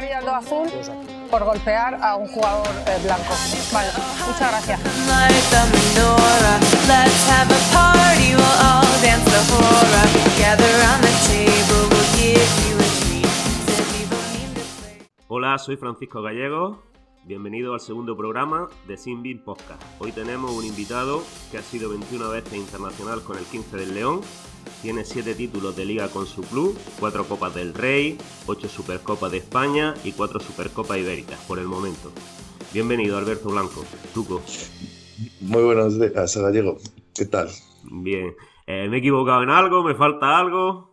amarilla o azul por golpear a un jugador eh, blanco. Vale, muchas gracias. Hola, soy Francisco Gallego. Bienvenido al segundo programa de Sinbin Podcast. Hoy tenemos un invitado que ha sido 21 veces internacional con el 15 del León tiene 7 títulos de liga con su club, 4 Copas del Rey, 8 Supercopas de España y 4 Supercopas Ibéricas por el momento. Bienvenido Alberto Blanco, Tuco. Muy buenos días, Gallego. ¿Qué tal? Bien. Eh, ¿Me he equivocado en algo? ¿Me falta algo?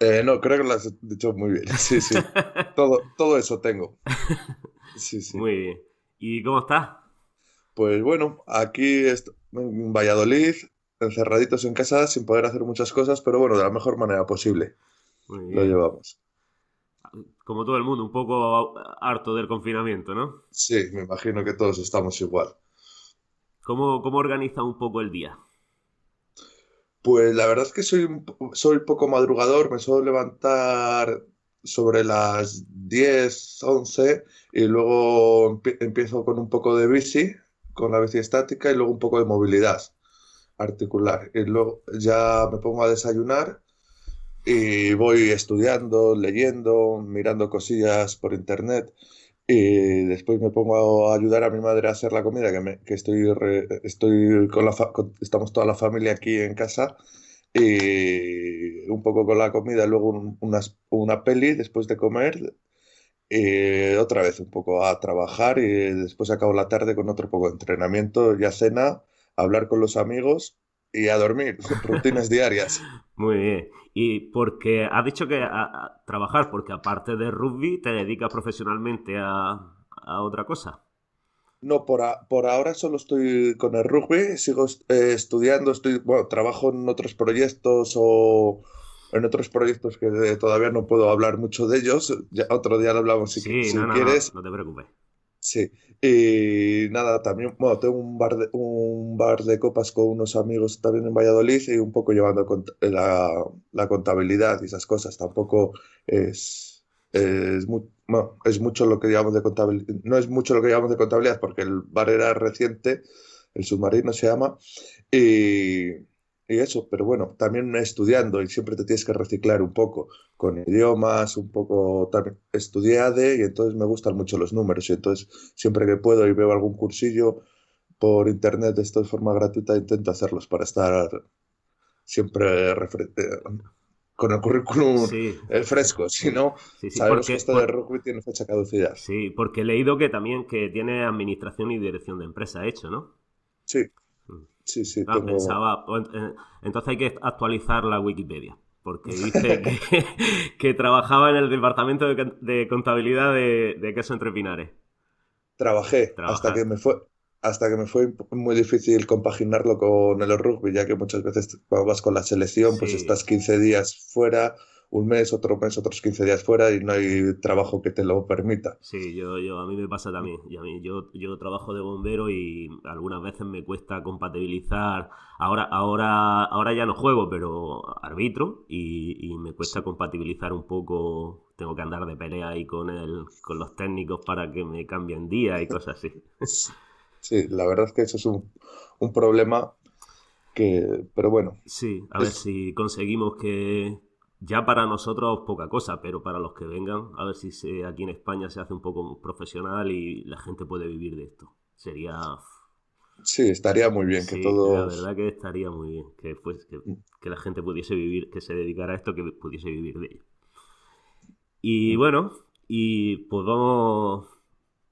Eh, no, creo que lo has dicho muy bien. Sí, sí. todo, todo eso tengo. Sí, sí. Muy bien. ¿Y cómo estás? Pues bueno, aquí en Valladolid, encerraditos en casa sin poder hacer muchas cosas, pero bueno, de la mejor manera posible. Lo llevamos. Como todo el mundo, un poco harto del confinamiento, ¿no? Sí, me imagino que todos estamos igual. ¿Cómo, cómo organiza un poco el día? Pues la verdad es que soy, soy poco madrugador, me suelo levantar sobre las 10, 11 y luego empiezo con un poco de bici, con la bici estática y luego un poco de movilidad articular. Y luego ya me pongo a desayunar y voy estudiando, leyendo, mirando cosillas por internet. Y después me pongo a ayudar a mi madre a hacer la comida, que, me, que estoy, estoy con la estamos toda la familia aquí en casa. Y un poco con la comida, luego una peli después de comer. Y otra vez un poco a trabajar y después acabo la tarde con otro poco de entrenamiento, ya cena hablar con los amigos y a dormir, rutinas diarias. Muy bien. Y porque has dicho que a, trabajar, porque aparte de rugby te dedicas profesionalmente a, otra cosa. No, por, por, ahora solo estoy con el rugby, sigo eh, estudiando, estoy, bueno, trabajo en otros proyectos o en otros proyectos que todavía no puedo hablar mucho de ellos. Ya, otro día lo hablamos si, si quieres. no te preocupes. Sí, y nada, también, bueno, tengo un bar de, un bar de copas con unos amigos también en Valladolid y un poco llevando la, la contabilidad y esas cosas. Tampoco es, es, es mucho lo que llamamos de contabilidad, no es mucho lo que llamamos de contabilidad porque el bar era reciente, el submarino se llama, y, y eso, pero bueno, también estudiando y siempre te tienes que reciclar un poco con idiomas, un poco también estudié ADE y entonces me gustan mucho los números y entonces siempre que puedo y veo algún cursillo por internet de esta forma gratuita intento hacerlos para estar siempre con el currículum eh, fresco, si no, sabemos que esto de rugby tiene fecha caducidad. Sí, porque he leído que también que tiene administración y dirección de empresa hecho, ¿no? Sí, Sí, sí. Ah, pensaba, pues, eh, entonces hay que actualizar la Wikipedia, porque dice que, trabajaba en el departamento de, contabilidad de, de, Queso Entre Pinares. Trabajé hasta que me fue hasta que me fue muy difícil compaginarlo con el rugby, ya que muchas veces cuando vas con la selección, pues estás 15 días fuera, un mes, otro mes, otros 15 días fuera y no hay trabajo que te lo permita. Sí, yo, yo a mí me pasa también. Y a mí, yo, yo trabajo de bombero y algunas veces me cuesta compatibilizar. Ahora, ahora, ahora ya no juego, pero arbitro y, me cuesta compatibilizar un poco. Tengo que andar de pelea ahí con el, con los técnicos para que me cambien día y cosas así. Sí, la verdad es que eso es un, un problema que, pero bueno. Sí, a ver si conseguimos que, ya para nosotros poca cosa, pero para los que vengan, a ver si aquí en España se hace un poco profesional y la gente puede vivir de esto. Sería... Sí, estaría muy bien que todo... La verdad que estaría muy bien que, pues, que, la gente pudiese vivir, que se dedicara a esto, que pudiese vivir de ello. Y bueno, y pues vamos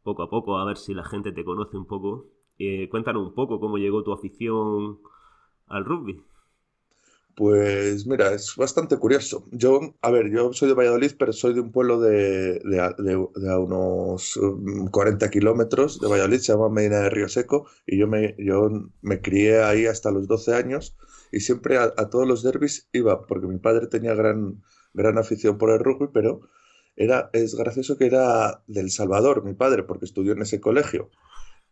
poco a poco a ver si la gente te conoce un poco. Eh, cuéntanos un poco cómo llegó tu afición al rugby. Pues mira, es bastante curioso. Yo, a ver, yo soy de Valladolid, pero soy de un pueblo de, de, unos 40 mm, kilómetros de Valladolid, se llama Medina de Río Seco, y yo me, yo me crié ahí hasta los 12 años y siempre a, todos los derbis iba, porque mi padre tenía gran, gran afición por el rugby, pero era, es gracioso que era del Salvador, mi padre, porque estudió en ese colegio.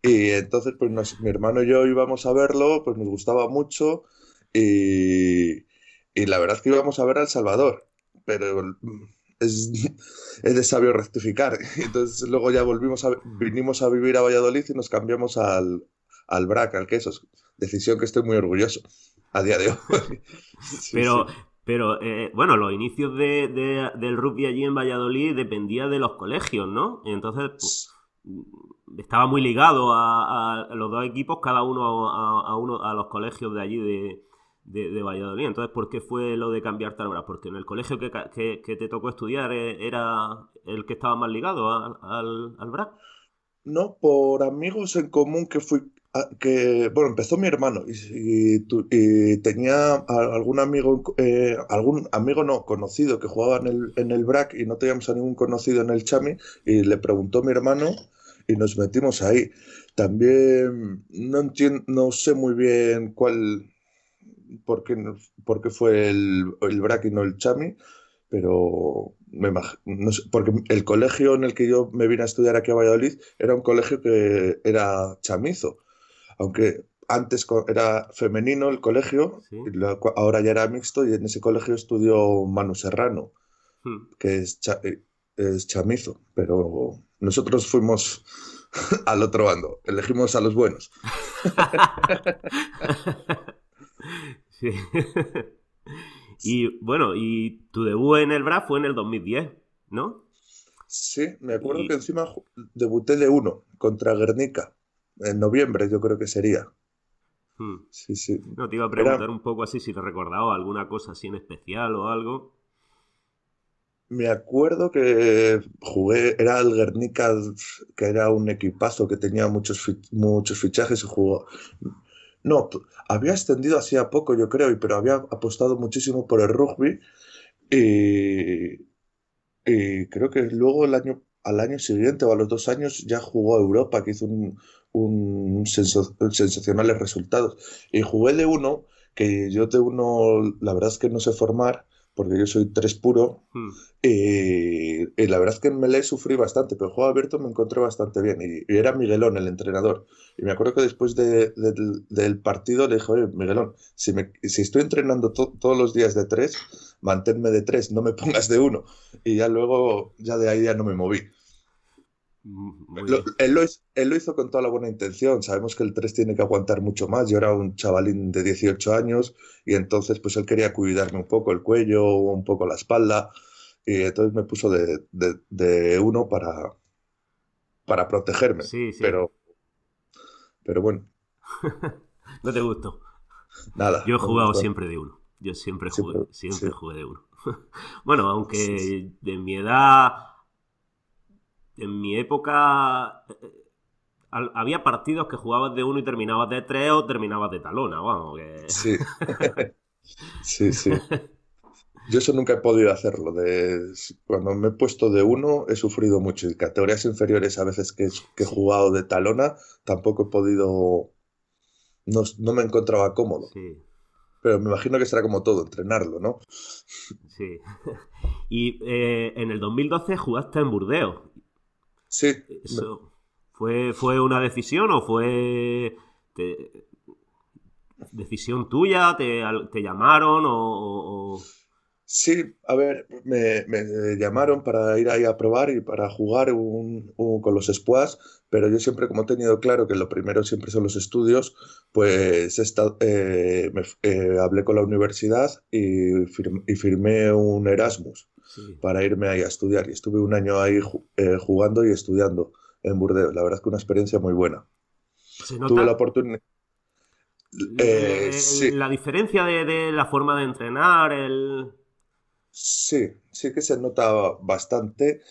Y entonces, pues mi hermano y yo íbamos a verlo, pues nos gustaba mucho y, la verdad es que íbamos a ver a El Salvador, pero es, es de sabio rectificar. Entonces luego ya volvimos a, vinimos a vivir a Valladolid y nos cambiamos al, al BRAC, al Quesos. Decisión que estoy muy orgulloso a día de hoy. Sí, pero, sí. pero eh, bueno, los inicios de, de, del rugby allí en Valladolid dependía de los colegios, ¿no? Y entonces pues, estaba muy ligado a, a, los dos equipos, cada uno a, a, uno a los colegios de allí de, de, Valladolid. Entonces, ¿por qué fue lo de cambiarte al BRAC? Porque en el colegio que, que, que, te tocó estudiar eh, era el que estaba más ligado al, al, BRAC. No, por amigos en común que fui que, bueno, empezó mi hermano y tenía algún amigo, eh, algún amigo no, conocido que jugaba en el, en el BRAC y no teníamos a ningún conocido en el Chami y le preguntó a mi hermano y nos metimos ahí. También no entiendo, no sé muy bien cuál, por qué, por qué fue el, el BRAC y no el Chami, pero me no sé, porque el colegio en el que yo me vine a estudiar aquí a Valladolid era un colegio que era chamizo aunque antes era femenino el colegio, sí. ahora ya era mixto y en ese colegio estudió Manu Serrano, hmm. que es, cha es, chamizo, pero nosotros fuimos al otro bando, elegimos a los buenos. sí. y bueno, y tu debut en el BRA fue en el 2010, ¿no? Sí, me acuerdo y... que encima debuté de uno contra Guernica en noviembre yo creo que sería. Hmm. Sí, sí. No, te iba a preguntar era... un poco así si te recordaba alguna cosa así en especial o algo. Me acuerdo que jugué, era el Guernica, que era un equipazo que tenía muchos, muchos fichajes y jugó. No, había extendido hacía poco, yo creo, pero había apostado muchísimo por el rugby y, creo que luego el año, al año siguiente o a los dos años ya jugó a Europa, que hizo un, un sensacionales resultados. Y jugué de uno, que yo de uno, la verdad es que no sé formar, porque yo soy tres puro, hmm. y, y, la verdad es que en Melee sufrí bastante, pero el juego abierto me encontré bastante bien, y, y, era Miguelón el entrenador. Y me acuerdo que después de, de, del partido le dije, oye, Miguelón, si, me, si estoy entrenando to, todos los días de tres, manténme de tres, no me pongas de uno. Y ya luego, ya de ahí ya no me moví. Lo, él, lo, él, lo, hizo con toda la buena intención. Sabemos que el 3 tiene que aguantar mucho más. Yo era un chavalín de 18 años y entonces pues él quería cuidarme un poco el cuello, un poco la espalda y entonces me puso de, de, de uno para, para protegerme. Sí, sí. Pero, pero bueno. no te gustó. Nada. Yo he jugado no siempre de uno. Yo siempre jugué, siempre, siempre sí. jugué de uno. bueno, aunque de mi edad en mi época eh, había partidos que jugabas de uno y terminabas de tres o terminabas de talona, vamos. Que... Sí. sí, sí. Yo eso nunca he podido hacerlo. De, cuando me he puesto de uno he sufrido mucho. Y categorías inferiores a veces que, que he jugado de talona tampoco he podido... No, no me encontraba cómodo. Sí. Pero me imagino que será como todo, entrenarlo, ¿no? Sí. Y eh, en el 2012 jugaste en Burdeos. Sí. Eso, ¿fue, ¿Fue una decisión o fue te, decisión tuya? ¿Te, te llamaron o, o, Sí, a ver, me, me, llamaron para ir ahí a probar y para jugar un, un, con los squads, pero yo siempre, como he tenido claro que lo primero siempre son los estudios, pues esta, eh, me, eh, hablé con la universidad y firmé un Erasmus sí. para irme ahí a estudiar. Y estuve un año ahí eh, jugando y estudiando en Burdeos. La verdad es que una experiencia muy buena. Tuve la oportunidad. Eh, sí. La diferencia de, de, la forma de entrenar, el... Sí, sí que se nota bastante,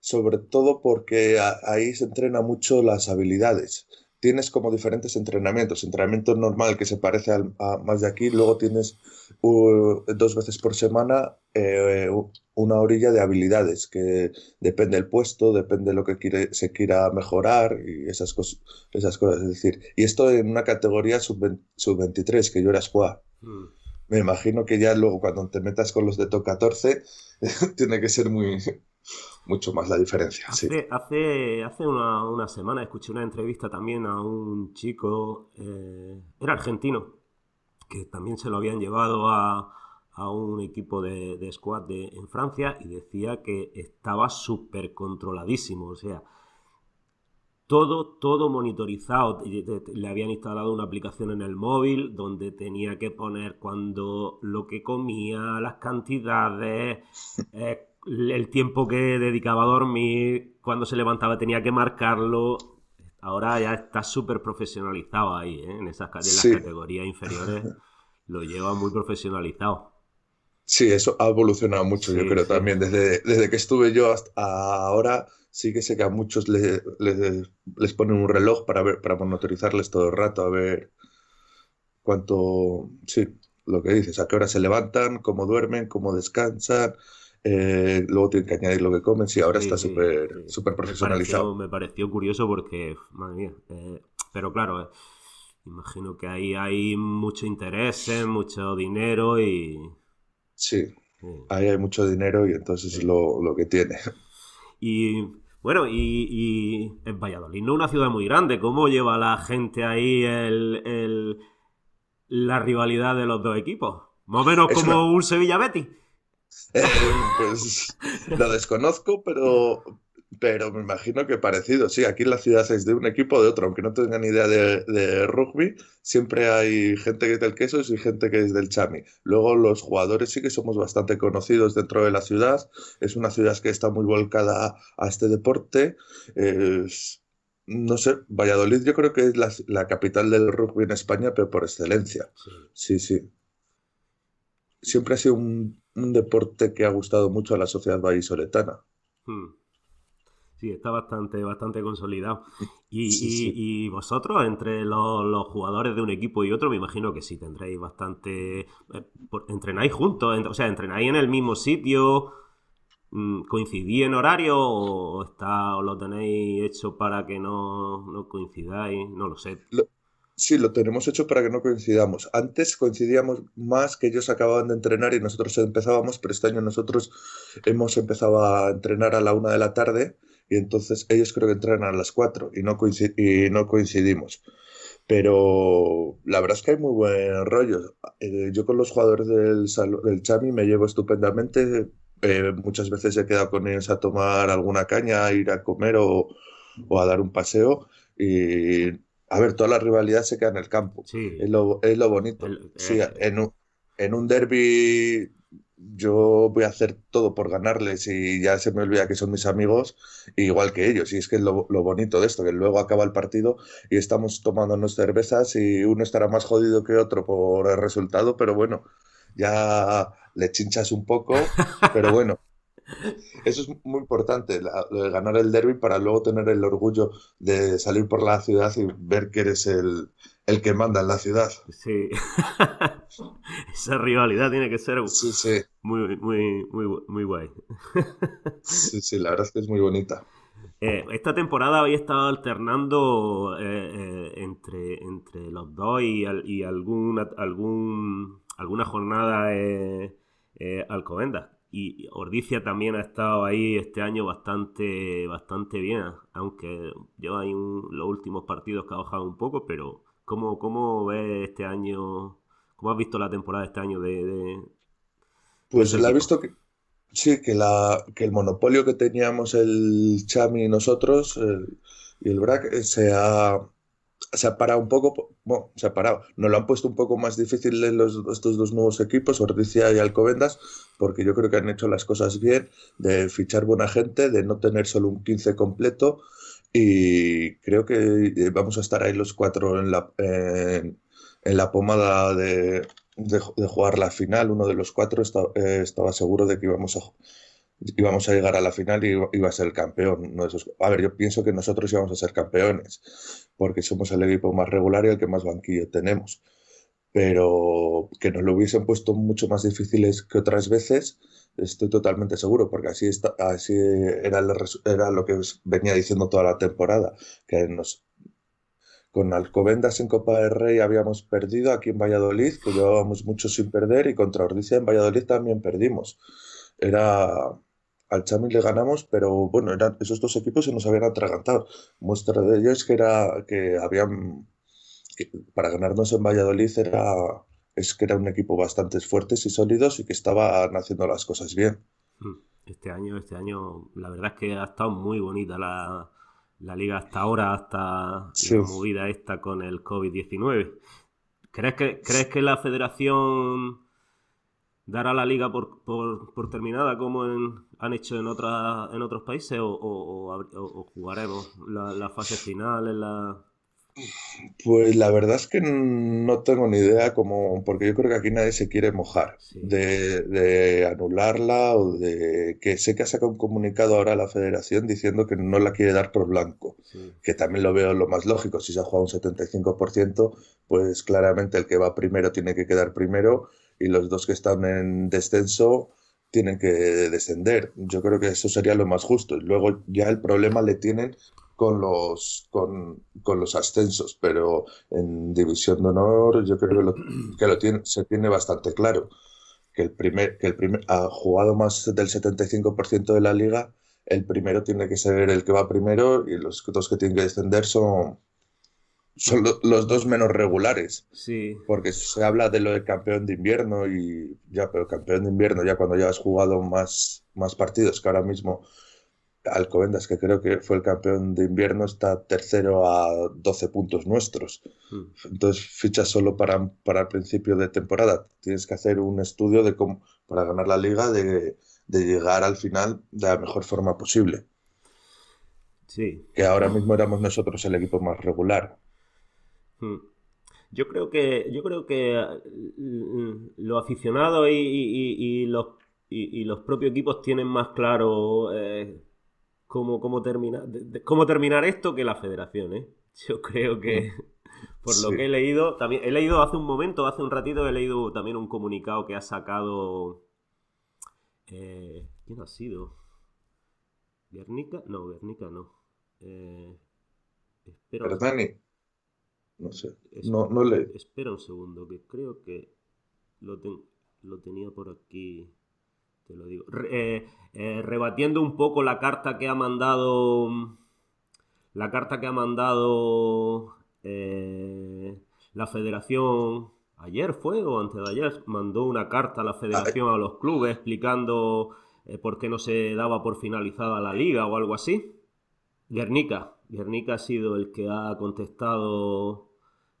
sobre todo porque ahí se entrena mucho las habilidades. Tienes como diferentes entrenamientos. Entrenamiento normal que se parece al, a más de aquí, luego tienes uh, dos veces por semana eh, una orilla de habilidades que depende del puesto, depende de lo que quiere, se quiera mejorar y esas, cos, esas cosas. Es decir, y esto en una categoría sub-23, sub que yo era squad. Mm me imagino que ya luego cuando te metas con los de top 14 tiene que ser muy mucho más la diferencia. Hace, sí. hace, hace una, una, semana escuché una entrevista también a un chico, eh, era argentino, que también se lo habían llevado a, a un equipo de, de squad de, en Francia y decía que estaba súper controladísimo. O sea, todo, todo monitorizado. Le habían instalado una aplicación en el móvil donde tenía que poner cuando lo que comía, las cantidades, eh, el tiempo que dedicaba a dormir, cuando se levantaba tenía que marcarlo. Ahora ya está súper profesionalizado ahí, ¿eh? en esas las categorías inferiores lo lleva muy profesionalizado. Sí, eso ha evolucionado mucho, yo creo también. Desde, desde que estuve yo hasta ahora, sí que sé que a muchos les, les, ponen un reloj para ver, para monitorizarles todo el rato, a ver cuánto, sí, lo que dices, a qué hora se levantan, cómo duermen, cómo descansan, eh, luego tienen que añadir lo que comen, sí, ahora está súper profesionalizado. Me pareció, curioso porque, madre mía, eh, pero claro, eh, imagino que ahí hay mucho interés, mucho dinero y... Sí, ahí hay mucho dinero y entonces es lo, lo que tiene. Y bueno, y, en Valladolid no una ciudad muy grande. ¿Cómo lleva la gente ahí el, la rivalidad de los dos equipos? Más o menos como un Sevilla Betty. Eh, pues lo desconozco, pero, pero me imagino que parecido. Sí, aquí en la ciudad es de un equipo o de otro, aunque no tengan idea de, rugby, siempre hay gente que es del queso y gente que es del chami. Luego los jugadores sí que somos bastante conocidos dentro de la ciudad. Es una ciudad que está muy volcada a este deporte. no sé, Valladolid yo creo que es la, capital del rugby en España, pero por excelencia. Sí, sí. Siempre ha sido un, deporte que ha gustado mucho a la sociedad vallisoletana. Hmm. Sí, está bastante, bastante consolidado. Y, vosotros, entre los, jugadores de un equipo y otro, me imagino que sí tendréis bastante. Eh, ¿Entrenáis juntos? O sea, ¿entrenáis en el mismo sitio? Mm, ¿Coincidís en horario o, está, o lo tenéis hecho para que no, no coincidáis? No lo sé. Sí, lo tenemos hecho para que no coincidamos. Antes coincidíamos más que ellos acababan de entrenar y nosotros empezábamos, pero este año nosotros hemos empezado a entrenar a la una de la tarde y entonces ellos creo que entrenan a las 4 y no, y no coincidimos. Pero la verdad es que hay muy buen rollo. Eh, yo con los jugadores del, del Chami me llevo estupendamente. Eh, muchas veces he quedado con ellos a tomar alguna caña, a ir a comer o, o, a dar un paseo. Y a ver, toda la rivalidad se queda en el campo. Es, lo, es, lo, bonito. sí, eh, en un, en un derby yo voy a hacer todo por ganarles y ya se me olvida que son mis amigos, igual que ellos. Y es que es lo, bonito de esto, que luego acaba el partido y estamos tomándonos cervezas y uno estará más jodido que otro por el resultado, pero bueno, ya le chinchas un poco, pero bueno. Eso es muy importante, lo de ganar el derby para luego tener el orgullo de salir por la ciudad y ver que eres el, el que manda en la ciudad. Sí. Esa rivalidad tiene que ser muy, muy, muy, muy guay. sí, sí, la verdad es que es muy bonita. Eh, esta temporada había estado alternando eh, eh, entre, entre los dos y, y alguna, algún, alguna jornada Alcobendas. Y Ordicia también ha estado ahí este año bastante, bastante bien, aunque lleva ahí los últimos partidos que ha bajado un poco, pero ¿Cómo, cómo ves este año? ¿Cómo has visto la temporada este año de...? pues la he visto que... Sí, que, la, que el monopolio que teníamos el Chami y nosotros y el BRAC eh, se ha, se ha parado un poco, bueno, se ha parado, nos lo han puesto un poco más difícil los, estos dos nuevos equipos, Ordicia y Alcobendas, porque yo creo que han hecho las cosas bien, de fichar buena gente, de no tener solo un 15 completo, y creo que eh, vamos a estar ahí los cuatro en la, en, la pomada de, de, jugar la final. Uno de los cuatro eh, estaba seguro de que íbamos a, íbamos a llegar a la final y iba a ser el campeón. a ver, yo pienso que nosotros íbamos a ser campeones porque somos el equipo más regular y el que más banquillo tenemos. Pero que nos lo hubiesen puesto mucho más difíciles que otras veces Estoy totalmente seguro, porque así, está, así era, era lo que venía diciendo toda la temporada, que nos, con Alcobendas en Copa del Rey habíamos perdido aquí en Valladolid, que llevábamos mucho sin perder, y contra Ordicia en Valladolid también perdimos. Era al Chami le ganamos, pero bueno, eran, esos dos equipos se nos habían atragantado. Muestra de ello es que era que habían para ganarnos en Valladolid era es que era un equipo bastante fuertes y sólidos y que estaban haciendo las cosas bien. Hmm. Este año, este año, la verdad es que ha estado muy bonita la, liga hasta ahora, hasta la movida esta con el COVID-19. ¿Crees que, ¿Crees que la federación dará la liga por, por, terminada como han hecho en, otra, en otros países o, jugaremos la, la, fase final en la... Pues la verdad es que no tengo ni idea como, porque yo creo que aquí nadie se quiere mojar de, anularla o de que sé que ha sacado un comunicado ahora a la federación diciendo que no la quiere dar por blanco, que también lo veo lo más lógico, si se ha jugado un 75%, pues claramente el que va primero tiene que quedar primero y los dos que están en descenso tienen que descender. Yo creo que eso sería lo más justo. Y luego ya el problema le tienen con los, con, los ascensos, pero en División de Honor yo creo que lo, que lo tiene, se tiene bastante claro. Que el primer, que el primer ha jugado más del 75% de la liga, el primero tiene que ser el que va primero y los dos que tienen que descender son, son los dos menos regulares. Sí. Porque se habla de lo de campeón de invierno y ya, pero campeón de invierno ya cuando ya has jugado más, más partidos que ahora mismo Alcobendas, que creo que fue el campeón de invierno, está tercero a 12 puntos nuestros. Hmm. Entonces, fichas solo para, para el principio de temporada. Tienes que hacer un estudio de cómo, para ganar la liga, de, llegar al final de la mejor forma posible. Sí. Que ahora mismo éramos nosotros el equipo más regular. Hmm. Yo creo que, yo creo que mm, los aficionados y, los, y, los propios equipos tienen más claro eh, cómo, cómo, terminar, cómo terminar esto que la federación, ¿eh? Yo creo que, mm. por lo que he leído, también he leído hace un momento, hace un ratito, he leído también un comunicado que ha sacado... Eh, ¿Quién ha sido? ¿Guernica? No, Guernica no. Eh, espero... No sé. no, no le... Espera un segundo, que creo que lo, lo tenía por aquí te lo digo. Eh, eh, rebatiendo un poco la carta que ha mandado. La carta que ha mandado eh, la federación. Ayer fue o antes de ayer. Mandó una carta a la federación, a los clubes, explicando por qué no se daba por finalizada la liga o algo así. Guernica. Guernica ha sido el que ha contestado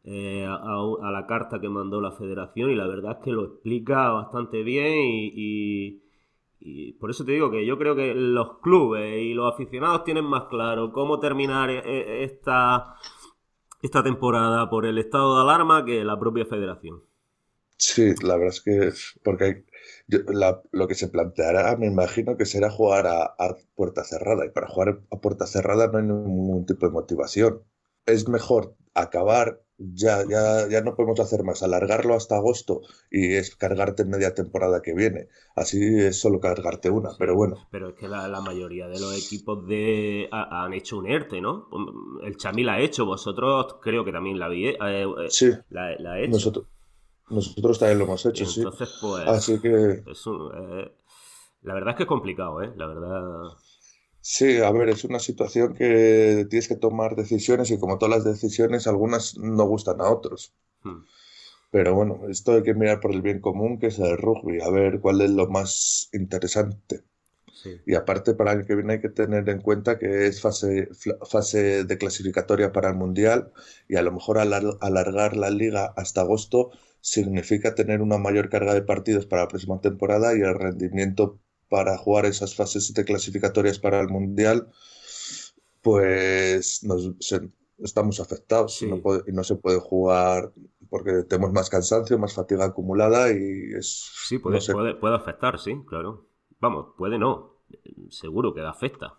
a, la carta que mandó la federación y la verdad es que lo explica bastante bien y, por eso te digo que yo creo que los clubes y los aficionados tienen más claro cómo terminar e, e, esta, esta temporada por el estado de alarma que la propia federación. Sí, la verdad es que porque lo que se planteará, me imagino que será jugar a, a, puerta cerrada y para jugar a puerta cerrada no hay ningún tipo de motivación. Es mejor acabar ya, ya, ya no podemos hacer más, alargarlo hasta agosto y es cargarte media temporada que viene. Así es solo cargarte una, pero bueno. Pero es que la, mayoría de los equipos de han hecho un ERTE, ¿no? El Chami la ha hecho, vosotros creo que también la vi. Eh, eh, sí, la, hecho. Nosotros, nosotros también lo hemos hecho, Entonces, sí. Pues, Así que... Eh, la verdad es que es complicado, ¿eh? La verdad... Sí, a ver, es una situación que tienes que tomar decisiones y como todas las decisiones, algunas no gustan a otros. Hmm. Pero bueno, esto hay que mirar por el bien común, que es el rugby, a ver cuál es lo más interesante. Y aparte, para el que viene hay que tener en cuenta que es fase, fase de clasificatoria para el Mundial y a lo mejor alargar la liga hasta agosto significa tener una mayor carga de partidos para la próxima temporada y el rendimiento para jugar esas fases de clasificatorias para el Mundial, pues estamos afectados y, no se puede jugar porque tenemos más cansancio, más fatiga acumulada y es... Sí, puede, puede, afectar, sí, claro. Vamos, puede no, seguro que afecta.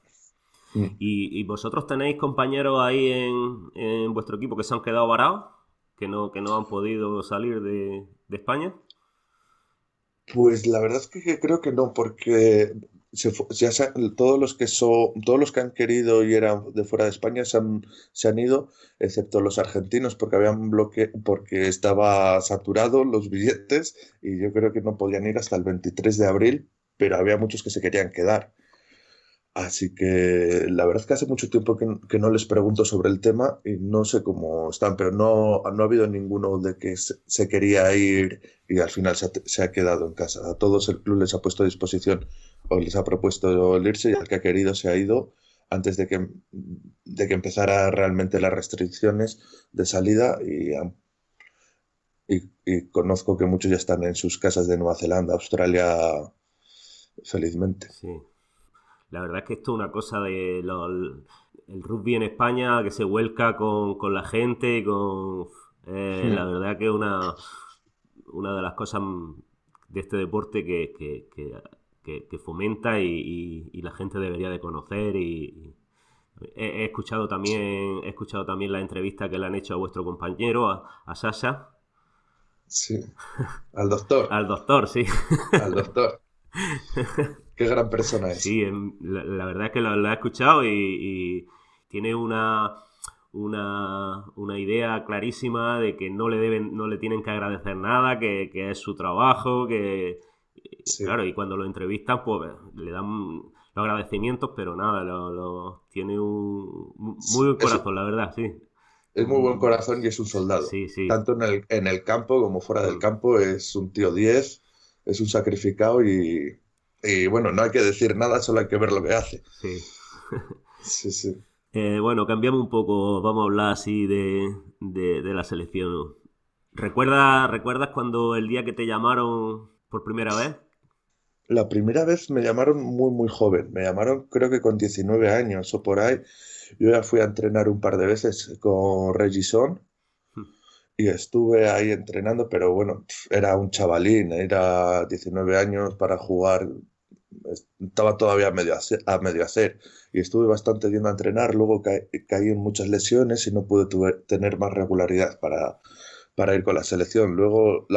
Mm. ¿Y, vosotros tenéis compañeros ahí en, vuestro equipo que se han quedado varados? ¿Que no, que no han podido salir de, de España? Pues la verdad es que creo que no, porque ya todos los que son, todos los que han querido y eran de fuera de España se han, se han ido, excepto los argentinos, porque habían bloque, porque estaba saturado los billetes y yo creo que no podían ir hasta el 23 de abril, pero había muchos que se querían quedar. Así que la verdad es que hace mucho tiempo que, no les pregunto sobre el tema y no sé cómo están, pero no, no ha habido ninguno de que se, quería ir y al final se ha, quedado en casa. A todos el club les ha puesto a disposición o les ha propuesto el irse y al que ha querido se ha ido antes de que, de que empezara realmente las restricciones de salida y, y conozco que muchos ya están en sus casas de Nueva Zelanda, Australia, felizmente. Sí. La verdad es que esto es una cosa de el rugby en España que se vuelca con, la gente y con... Eh, la verdad que es una, una de las cosas de este deporte que, que, fomenta y, la gente debería de conocer y, he, escuchado también he escuchado también la entrevista que le han hecho a vuestro compañero a, a Sasha. Sí. Al doctor. Al doctor sí. Al doctor Qué gran persona es. Sí, la, verdad es que lo, he escuchado y, tiene una, una, una, idea clarísima de que no le deben, no le tienen que agradecer nada, que, es su trabajo, que claro, y cuando lo entrevistan, pues le dan los agradecimientos, pero nada, lo, tiene un muy buen corazón, la verdad, sí. Es muy buen corazón y es un soldado. Sí, sí. Tanto en el, en el campo como fuera del campo, es un tío 10, es un sacrificado y, y bueno, no hay que decir nada, solo hay que ver lo que hace. Sí. sí, sí. Eh, bueno, cambiamos un poco, vamos a hablar así de, la selección. ¿Recuerdas, ¿Recuerdas cuando el día que te llamaron por primera vez? La primera vez me llamaron muy, muy joven. Me llamaron creo que con 19 años o por ahí. Yo ya fui a entrenar un par de veces con Regison y estuve ahí entrenando, pero bueno, era un chavalín, era 19 años para jugar, estaba todavía a medio, hacer, a medio hacer y estuve bastante bien a entrenar, luego caí en muchas lesiones y no pude tener más regularidad para, para ir con la selección. Luego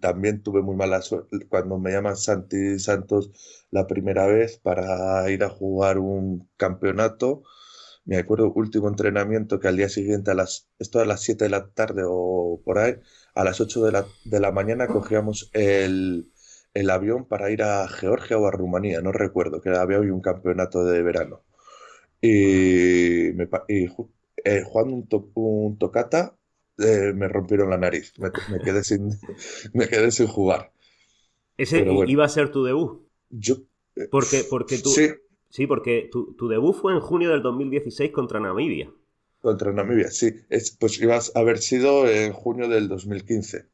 también tuve muy mala suerte cuando me llaman Santi Santos la primera vez para ir a jugar un campeonato me acuerdo último entrenamiento que al día siguiente a las, esto a las 7 de la tarde o por ahí, a las 8 de la, de la mañana cogíamos el, el, avión para ir a Georgia o a Rumanía, no recuerdo, que había hoy un campeonato de verano. Y, me, y eh, jugando un, un tocata eh, me rompieron la nariz, me, quedé, sin, me quedé sin jugar. ¿Ese iba a ser tu debut? Yo... Eh, porque, porque tú... Sí, Sí, porque tu, debut fue en junio del 2016 contra Namibia. Contra Namibia, sí. Es, pues ibas a haber sido en junio del 2015.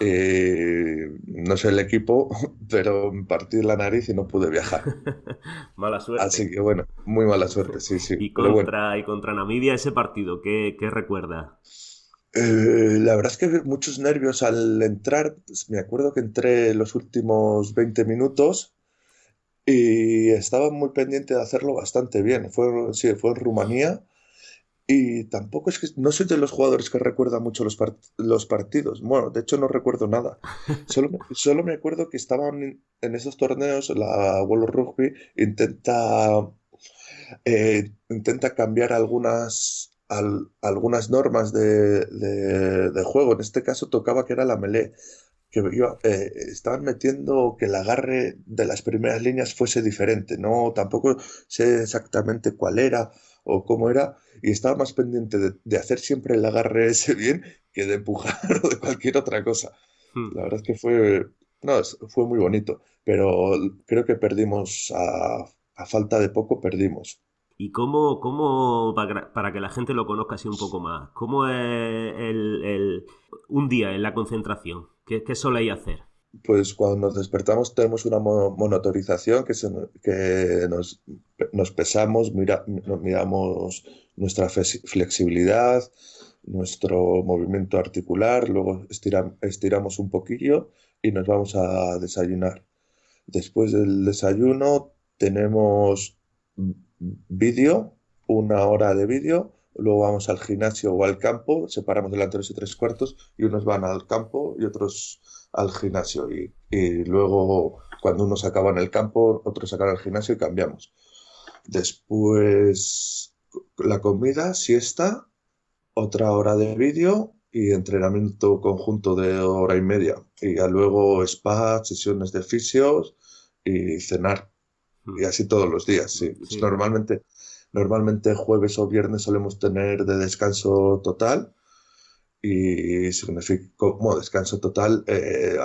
Eh, no sé el equipo, pero me partí la nariz y no pude viajar. mala suerte. Así que bueno, muy mala suerte, sí, sí. Y contra, y contra Namibia ese partido, ¿qué, qué recuerda? Eh, la verdad es que muchos nervios al entrar. Pues, me acuerdo que entré los últimos 20 minutos y estaba muy pendiente de hacerlo bastante bien. Fue, sí, fue en Rumanía y tampoco es que no soy de los jugadores que recuerdan mucho los, los partidos. Bueno, de hecho no recuerdo nada. Solo, solo me acuerdo que estaban en esos torneos, la World Rugby intenta, eh, intenta cambiar algunas, algunas normas de, de, de, juego. En este caso tocaba que era la melee que eh, estaban metiendo que el agarre de las primeras líneas fuese diferente. No, tampoco sé exactamente cuál era o cómo era, y estaba más pendiente de, hacer siempre el agarre ese bien que de empujar o de cualquier otra cosa. Hmm. La verdad es que fue, no, fue muy bonito, pero creo que perdimos, a, falta de poco, perdimos. ¿Y cómo, cómo para, que la gente lo conozca así un poco más, cómo es el, un día en la concentración? ¿Qué, qué soléis hacer? Pues cuando nos despertamos tenemos una monotorización que, que nos, nos, pesamos, mira, nos miramos nuestra flexibilidad, nuestro movimiento articular, luego estiramos un poquillo y nos vamos a desayunar. Después del desayuno tenemos vídeo, una hora de vídeo luego vamos al gimnasio o al campo, separamos delanteros y tres cuartos y unos van al campo y otros al gimnasio. Y, luego cuando unos acaban el campo, otros acaban el gimnasio y cambiamos. Después la comida, siesta, otra hora de vídeo y entrenamiento conjunto de hora y media. Y luego spa, sesiones de fisios y cenar. Y así todos los días, sí. Sí. Normalmente, normalmente jueves o viernes solemos tener de descanso total y significa como descanso total eh,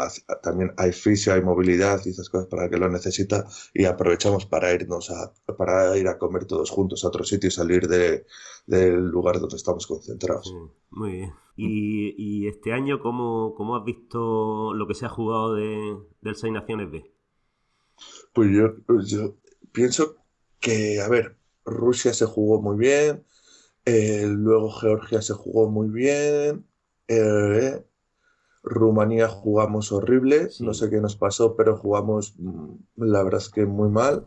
también hay fisio, hay movilidad y esas cosas para el que lo necesita y aprovechamos para irnos a, para ir a comer todos juntos a otro sitio y salir de, del lugar donde estamos concentrados. Sí, muy bien. ¿Y, y este año cómo, cómo has visto lo que se ha jugado de, del Seis Naciones B? Pues yo, pues yo pienso que, a ver, Rusia se jugó muy bien, eh, luego Georgia se jugó muy bien, eh, Rumanía jugamos horrible, Sí. no sé qué nos pasó, pero jugamos, mm, la verdad es que muy mal.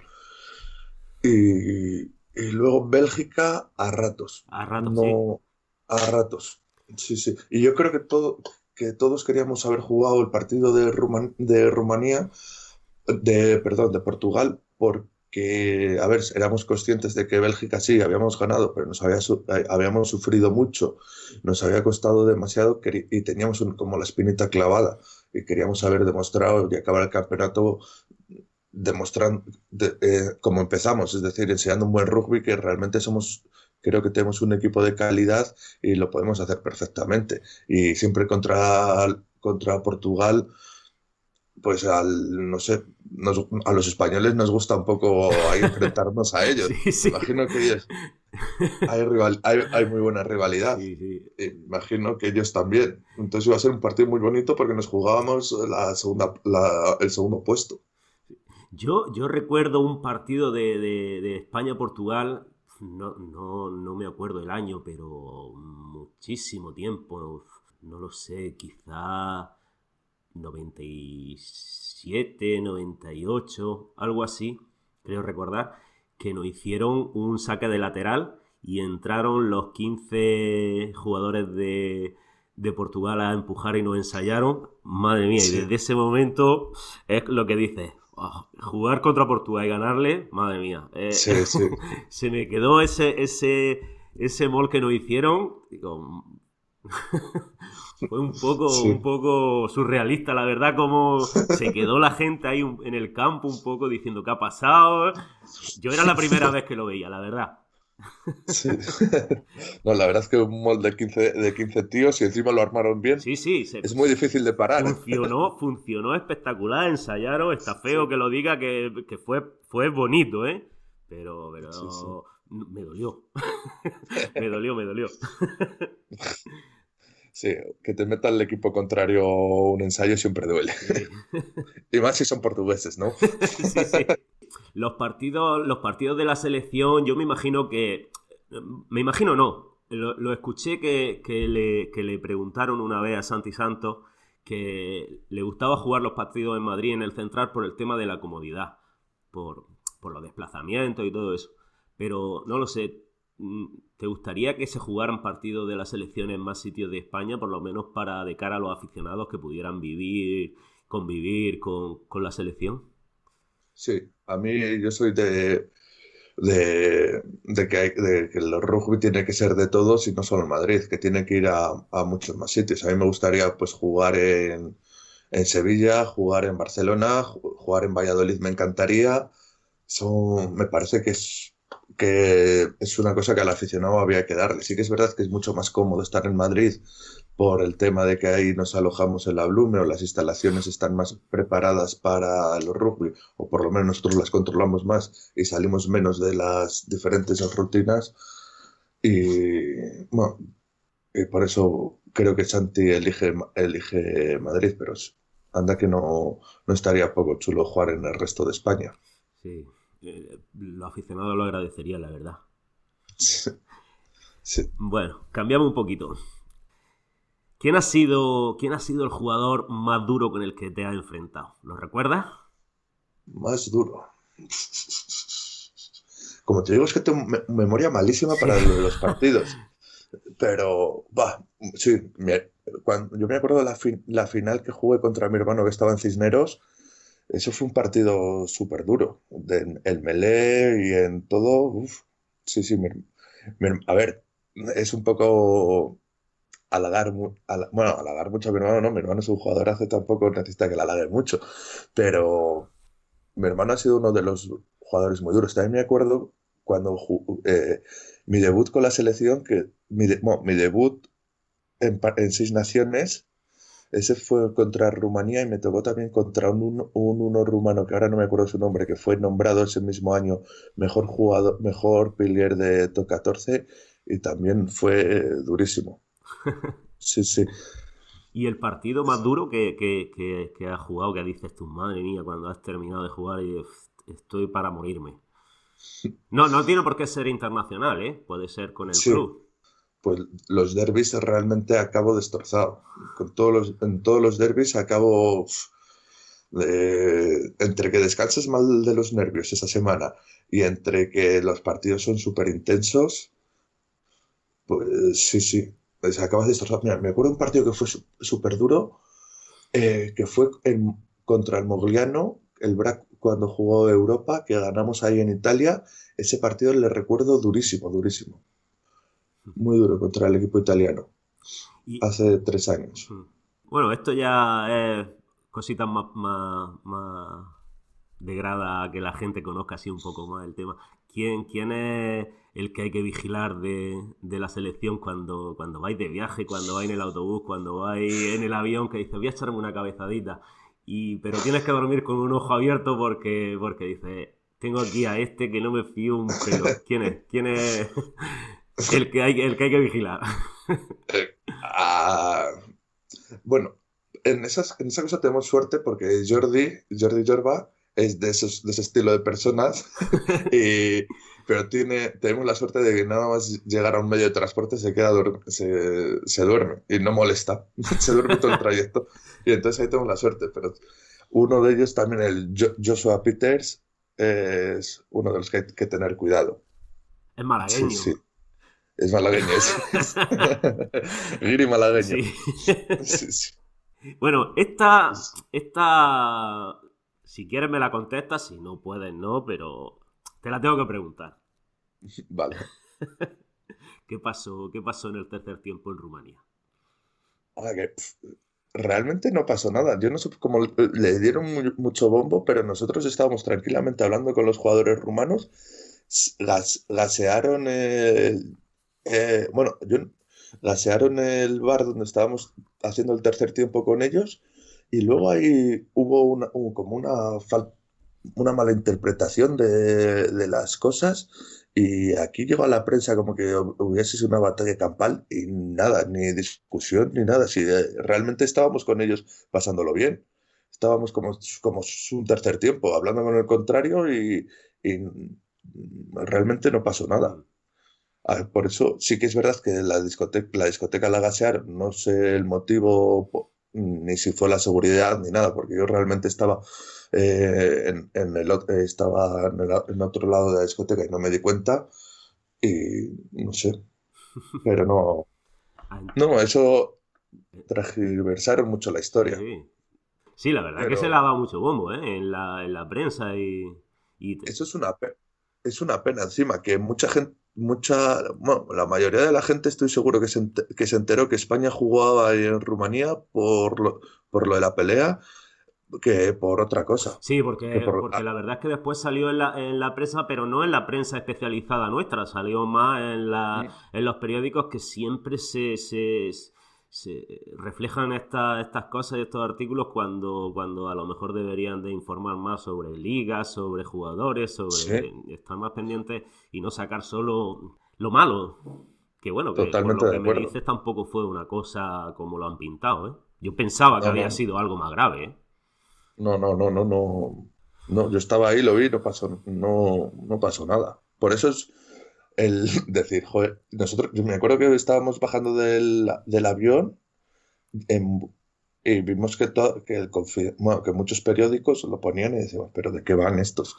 Y, y luego Bélgica a ratos, A ratos, sí. no a ratos. Sí, sí. Y yo creo que todo, que todos queríamos haber jugado el partido de, Ruman- de Rumanía, de, perdón, de Portugal, porque, a ver, éramos conscientes de que Bélgica sí, habíamos ganado, pero nos eh, habíamos sufrido mucho, nos había costado demasiado y teníamos un- como la espinita clavada y queríamos haber demostrado y acabar el campeonato demostrando de- eh, como empezamos, es decir, enseñando un buen rugby que realmente somos, creo que tenemos un equipo de calidad y lo podemos hacer perfectamente. Y siempre contra, contra Portugal, pues al, no sé, nos- a los españoles nos gusta un poco ahí enfrentarnos a ellos. Sí, sí. Imagino que ellos, hay, rival, hay, hay muy buena rivalidad. Sí, sí. Imagino que ellos también. Entonces iba a ser un partido muy bonito porque nos jugábamos la segunda, la- el segundo puesto. Yo, yo recuerdo un partido de, de- de España-Portugal, no, no, no me acuerdo el año, pero muchísimo tiempo, no lo sé, quizá 97, 98, algo así, creo recordar, que nos hicieron un saque de lateral y entraron los 15 jugadores de, de Portugal a empujar y nos ensayaron. Madre mía, Sí. y desde ese momento es lo que dices. "Oh, jugar contra Portugal y ganarle, madre mía. eh, Sí, sí. se me quedó ese, ese, ese mol que nos hicieron. Digo, fue un poco, Sí. un poco surrealista, la verdad, como se quedó la gente ahí en el campo un poco diciendo qué ha pasado. Yo era la primera vez que lo veía, la verdad. Sí. No, la verdad es que un molde de 15, de 15 tíos y encima lo armaron bien. Sí, sí, se- Es muy difícil de parar. funcionó, funcionó espectacular, ensayaron, está feo que lo diga que, que fue, fue bonito, ¿eh? Pero, pero Sí, sí. me dolió. me dolió, me dolió. Sí, que te meta el equipo contrario un ensayo siempre duele. Sí. Y más si son portugueses, ¿no? Sí, sí. Los partidos, los partidos de la selección, yo me imagino que. Me imagino no. Lo, lo escuché que, que le, que le preguntaron una vez a Santi Santos que le gustaba jugar los partidos en Madrid en el central por el tema de la comodidad, por, por los desplazamientos y todo eso. Pero no lo sé. Mm, ¿Te gustaría que se jugaran partidos de la selección en más sitios de España, por lo menos para de cara a los aficionados que pudieran vivir, convivir con, con la selección? Sí, a mí yo soy de, de, de que, hay, de que el rugby tiene que ser de todos y no solo en Madrid, que tiene que ir a, muchos más sitios. A mí me gustaría pues jugar en, en Sevilla, jugar en Barcelona, ju- jugar en Valladolid me encantaría. Son, me parece que es, que es una cosa que al aficionado había que darle. Sí que es verdad que es mucho más cómodo estar en Madrid por el tema de que ahí nos alojamos en la Blume o las instalaciones están más preparadas para los rugby, o por lo menos nosotros las controlamos más y salimos menos de las diferentes rutinas. Y bueno, y por eso creo que Santi elige, elige Madrid, pero anda que no, no estaría poco chulo jugar en el resto de España. Sí, eh, los aficionados lo agradecerían, la verdad. Sí. Bueno, cambiamos un poquito. ¿Quién ha sido, quién ha sido el jugador más duro con el que te has enfrentado? ¿Lo recuerdas? Más duro. Como te digo, es que tengo me- memoria malísima para lo los partidos. Pero, va, sí, me- cuando, yo me acuerdo de la, fin- la final que jugué contra mi hermano que estaba en Cisneros. Eso fue un partido súper duro. De- el melee y en todo. uf, sí, sí. a ver, es un poco halagar, bueno, halagar mucho a mi hermano, no. Mi hermano es un jugador hace tampoco necesita que le halague mucho. Pero mi hermano ha sido uno de los jugadores muy duros. También me acuerdo cuando eh, mi debut con la selección, que mi, mi debut en, en, seis naciones, ese fue contra Rumanía y me tocó también contra un, un uno rumano, que ahora no me acuerdo su nombre, que fue nombrado ese mismo año mejor jugador, mejor pilier de top 14 y también fue eh, durísimo. Sí, sí. Y el partido más duro que, que, que, has jugado, que dices tu madre mía, cuando has terminado de jugar y estoy para morirme. No, no tiene por qué ser internacional, ¿eh? Puede ser con el club. Pues los derbis realmente acabo destrozado. Con todos los, en todos los derbis acabo entre que descansas mal de los nervios esa semana y entre que los partidos son súper intensos, pues sí, sí, pues acabas de destrozar. Mira, me acuerdo de un partido que fue súper duro, eh, que fue en, contra el Mogliano, el BRAC cuando jugó Europa, que ganamos ahí en Italia. Ese partido le recuerdo durísimo, durísimo. Muy duro contra el equipo italiano. hace tres años. Bueno, esto ya es cositas más, más, más de grada que la gente conozca así un poco más el tema. ¿Quién, quién es el que hay que vigilar de, la selección cuando, cuando vais de viaje, cuando vais en el autobús, cuando vais en el avión, que dice voy a echarme una cabezadita? Y, pero tienes que dormir con un ojo abierto porque, porque dice, tengo aquí a este que no me fío un pelo. ¿Quién es? ¿Quién es el que hay, el que, hay que vigilar? Eh, ah, bueno, en, esas, en esa cosa tenemos suerte porque Jordi, Jordi Jorba, es de, esos, de ese estilo de personas, y, pero tiene, tenemos la suerte de que nada más llegar a un medio de transporte se queda se, se, duerme y no molesta, se duerme todo el trayecto y entonces ahí tenemos la suerte, pero uno de ellos también, el Joshua Peters, es uno de los que hay que tener cuidado. Es malagueño. Sí, sí. Es malagueño, es. Giri malagueño. Sí. sí, Bueno, esta, esta si quieres me la contestas, si no puedes no, pero te la tengo que preguntar. Vale. ¿Qué pasó, ¿Qué pasó en el tercer tiempo en Rumanía? que, realmente no pasó nada. Yo no sé cómo le dieron mucho bombo, pero nosotros estábamos tranquilamente hablando con los jugadores rumanos. Las, gasearon el. Eh, bueno, yo, gasearon el bar donde estábamos haciendo el tercer tiempo con ellos y luego ahí hubo una, como una, una mala interpretación de, de, las cosas y aquí llegó a la prensa como que hubiese sido una batalla campal y nada, ni discusión ni nada. Si eh, realmente estábamos con ellos pasándolo bien. Estábamos como, como un tercer tiempo, hablando con el contrario y, y realmente no pasó nada. Ah, por eso sí que es verdad que la discoteca, la discoteca La Gasear, no sé el motivo ni si fue la seguridad ni nada, porque yo realmente estaba, eh, en, el, estaba en, otro lado de la discoteca y no me di cuenta y no sé, pero no, no, eso transversaron mucho la historia. Sí, la verdad es que se le ha dado mucho bombo ¿eh? en, la, en la prensa y... Eso es una, es una pena encima, que mucha gente mucha, bueno, la mayoría de la gente estoy seguro que se, que se enteró que España jugaba en Rumanía por lo, por lo de la pelea que por otra cosa. Sí, porque, porque la verdad es que después salió en la, en la prensa, pero no en la prensa especializada nuestra, salió más en, la, en los periódicos que siempre se, se se reflejan estas cosas y estos artículos cuando, cuando a lo mejor deberían de informar más sobre ligas, sobre jugadores, sobre estar más pendientes y no sacar solo lo malo. Que bueno, que por lo que me dices tampoco fue una cosa como lo han pintado, ¿eh? Yo pensaba que había sido algo más grave, ¿eh? No, no, no, no, no. No, yo estaba ahí, lo vi, no pasó, no, no pasó nada. Por eso es, el decir, joder, nosotros, yo me acuerdo que estábamos bajando del, avión y vimos que, que, que muchos periódicos lo ponían y decíamos, pero ¿de qué van estos?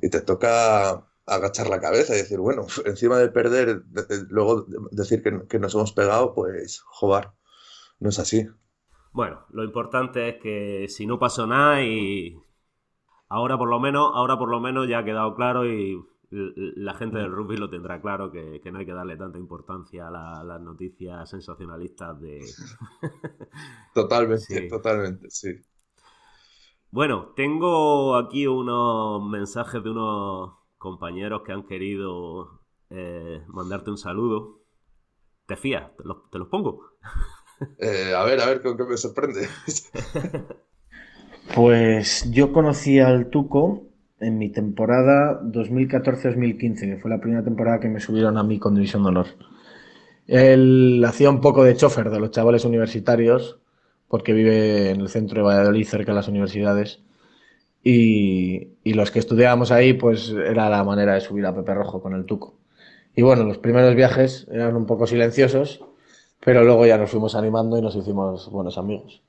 Y te toca agachar la cabeza y decir, bueno, encima de perder, luego decir que, nos hemos pegado, pues, joder, no es así. Bueno, lo importante es que si no pasó nada y ahora por lo menos, ahora por lo menos ya ha quedado claro y la gente del rugby lo tendrá claro que, no hay que darle tanta importancia a, las noticias sensacionalistas de... totalmente, totalmente, sí. Bueno, tengo aquí unos mensajes de unos compañeros que han querido eh, mandarte un saludo. ¿Te fías? ¿Te los, pongo? Eh, a ver, a ver, con qué me sorprende. pues yo conocí al Tuco en mi temporada 2014-2015, que fue la primera temporada que me subieron a mí con División de Honor. Él hacía un poco de chofer de los chavales universitarios porque vive en el centro de Valladolid, cerca de las universidades. Y, los que estudiábamos ahí, pues era la manera de subir a Pepe Rojo con el Tuco. Y bueno, los primeros viajes eran un poco silenciosos, pero luego ya nos fuimos animando y nos hicimos buenos amigos.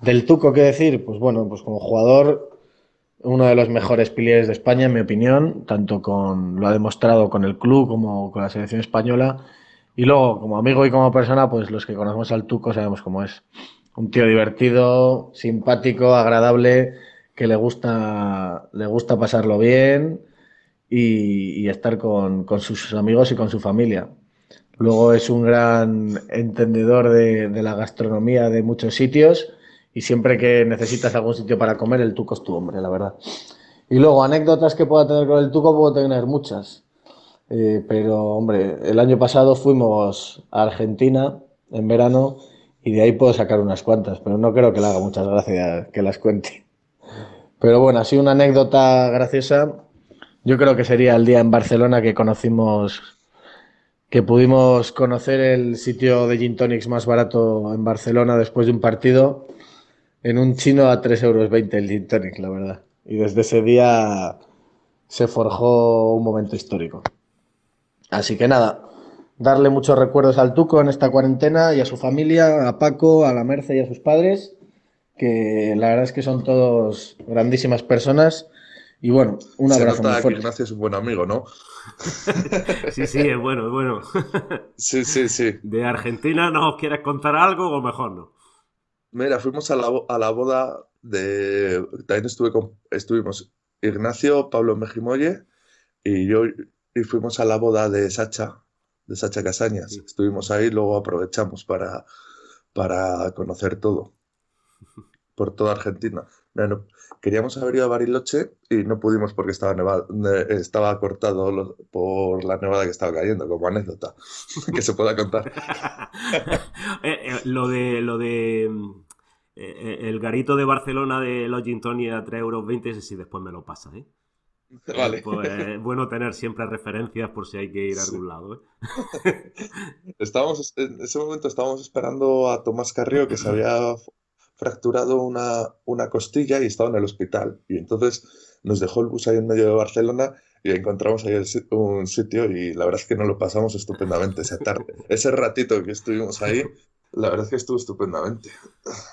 Del Tuco, ¿qué decir? Pues bueno, pues como jugador, uno de los mejores pilares de España, en mi opinión, tanto con, lo ha demostrado con el club como con la selección española. Y luego, como amigo y como persona, pues los que conocemos al Tuco sabemos cómo es un tío divertido, simpático, agradable, que le gusta, le gusta pasarlo bien y, estar con, sus amigos y con su familia. Luego es un gran entendedor de, la gastronomía de muchos sitios y siempre que necesitas algún sitio para comer, el tuco es tu hombre, la verdad. Y luego, anécdotas que pueda tener con el tuco, puedo tener muchas. Eh, pero, hombre, el año pasado fuimos a Argentina en verano y de ahí puedo sacar unas cuantas, pero no creo que le haga muchas gracias que las cuente. Pero bueno, así una anécdota graciosa, yo creo que sería el día en Barcelona que conocimos, que pudimos conocer el sitio de gin tonics más barato en Barcelona después de un partido, en un chino a 3,20 euros el gin tonic, la verdad. Y desde ese día se forjó un momento histórico. Así que nada, darle muchos recuerdos al Tuco en esta cuarentena y a su familia, a Paco, a la Merce y a sus padres, que la verdad es que son todos grandísimas personas. Y bueno, un abrazo muy fuerte. Ignacio es un buen amigo, ¿no? sí, sí, es bueno, es bueno. sí, sí, sí. ¿De Argentina nos quieres contar algo o mejor no? Mira, fuimos a la, a la boda de... También estuve con... estuvimos Ignacio, Pablo Mejimoye y yo y fuimos a la boda de Sacha, de Sacha Casañas. Estuvimos ahí, luego aprovechamos para, para conocer todo, por toda Argentina. queríamos haber ido a Bariloche y no pudimos porque estaba, nevado, estaba cortado por la nevada que estaba cayendo, como anécdota que se pueda contar. Eh, eh, lo de... Lo de... Eh, el garito de Barcelona de los Gin a 3,20 euros, ese sí después me lo pasa, ¿eh? Vale. Pues es bueno tener siempre referencias por si hay que ir a algún lado. ¿eh? estábamos, en ese momento estábamos esperando a Tomás Carrillo que se había fracturado una, una costilla y estaba en el hospital. Y entonces nos dejó el bus ahí en medio de Barcelona y encontramos ahí un sitio y la verdad es que nos lo pasamos estupendamente esa tarde. Ese ratito que estuvimos ahí, la verdad es que estuvo estupendamente.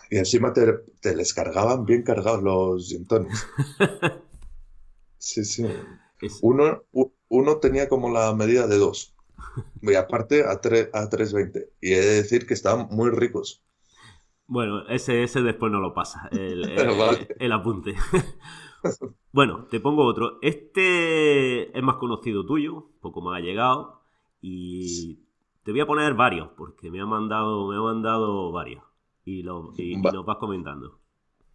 Y encima te, te les cargaban bien cargados los gintones. Sí, sí. Uno, uno tenía como la medida de dos. Y aparte a, a 3.20. Y he de decir que estaban muy ricos. Bueno, ese, ese después no lo pasa. El, el, apunte. bueno, te pongo otro. Este es más conocido tuyo, poco más ha llegado. Y te voy a poner varios, porque me ha mandado, me ha mandado varios. Y, lo, y, y nos vas comentando.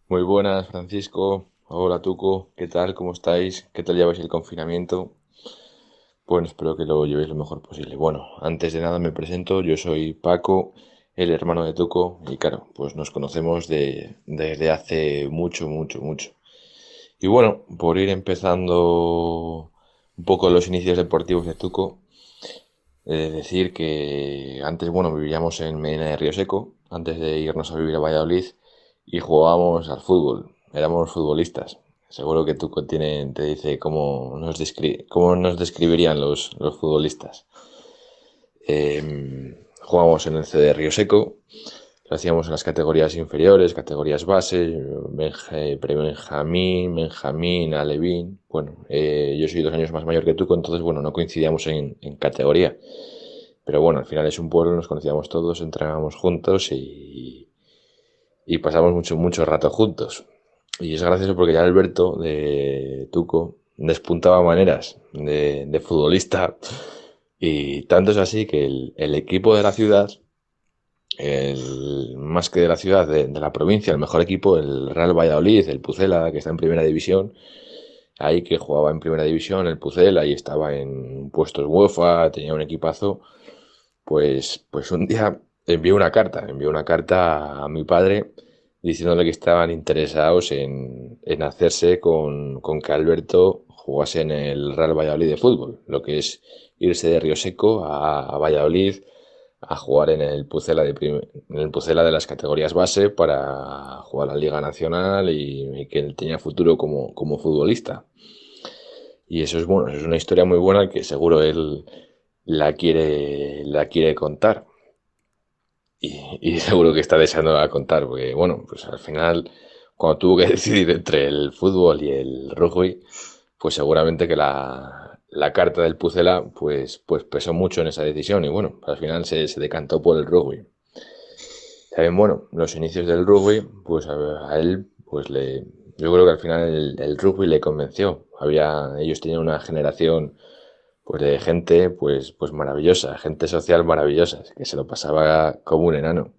Muy buenas, Francisco. Hola Tuco, ¿qué tal? ¿Cómo estáis? ¿Qué tal lleváis el confinamiento? Bueno, espero que lo llevéis lo mejor posible. Bueno, antes de nada me presento, yo soy Paco, el hermano de Tuco, y claro, pues nos conocemos de, desde hace mucho, mucho, mucho. Y bueno, por ir empezando un poco los inicios deportivos de Tuco, eh, decir que antes, bueno, vivíamos en Medina de Río Seco, antes de irnos a vivir a Valladolid, y jugábamos al fútbol éramos futbolistas. Seguro que tú tiene, te dice cómo nos, cómo nos describirían los, los futbolistas. Eh, jugamos en el CD Río Seco, lo hacíamos en las categorías inferiores, categorías base, pre-Benjamín, Benjamín, Alevín. Bueno, eh, yo soy dos años más mayor que tú, entonces, bueno, no coincidíamos en, en, categoría. Pero bueno, al final es un pueblo, nos conocíamos todos, entrenábamos juntos y, y pasamos mucho, mucho rato juntos. Y es gracioso porque ya Alberto de Tuco despuntaba maneras de, futbolista. Y tanto es así que el, equipo de la ciudad el, más que de la ciudad, de, la provincia, el mejor equipo, el Real Valladolid, el Pucela, que está en primera división. Ahí que jugaba en primera división, el Pucela, y estaba en puestos UEFA, tenía un equipazo. Pues, pues un día envió una carta, envió una carta a mi padre diciéndole que estaban interesados en, hacerse con, con, que Alberto jugase en el Real Valladolid de fútbol, lo que es irse de Río Seco a, Valladolid a jugar en el Pucela de, en el Pucela de las categorías base para jugar a la Liga Nacional y, que él tenía futuro como, como, futbolista. Y eso es bueno, es una historia muy buena que seguro él la quiere, la quiere contar. Y, seguro que está deseando a contar, porque bueno, pues al final, cuando tuvo que decidir entre el fútbol y el rugby, pues seguramente que la, carta del Pucela pues, pues pesó mucho en esa decisión y bueno, al final se, decantó por el rugby. También bueno, los inicios del rugby, pues a, él, pues le, yo creo que al final el, el, rugby le convenció. Había, ellos tenían una generación pues de gente pues, pues maravillosa, gente social maravillosa, que se lo pasaba como un enano.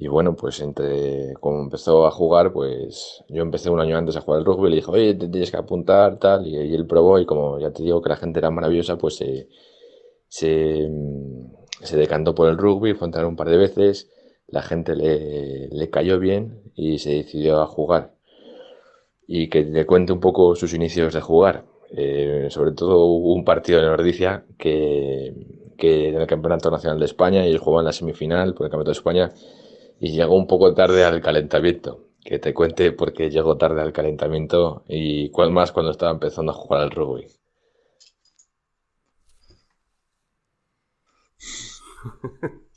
Y bueno, pues entre como empezó a jugar, pues yo empecé un año antes a jugar al rugby le dije, oye, te tienes que apuntar, tal, y, él probó y como ya te digo que la gente era maravillosa, pues se, se, decantó por el rugby, fue a entrar un par de veces, la gente le, le cayó bien y se decidió a jugar. Y que le cuente un poco sus inicios de jugar. Eh, sobre todo un partido en Ordicia que, que en el Campeonato Nacional de España y él jugó en la semifinal por el Campeonato de España y llegó un poco tarde al calentamiento. Que te cuente por qué llegó tarde al calentamiento y cuál más cuando estaba empezando a jugar al rugby.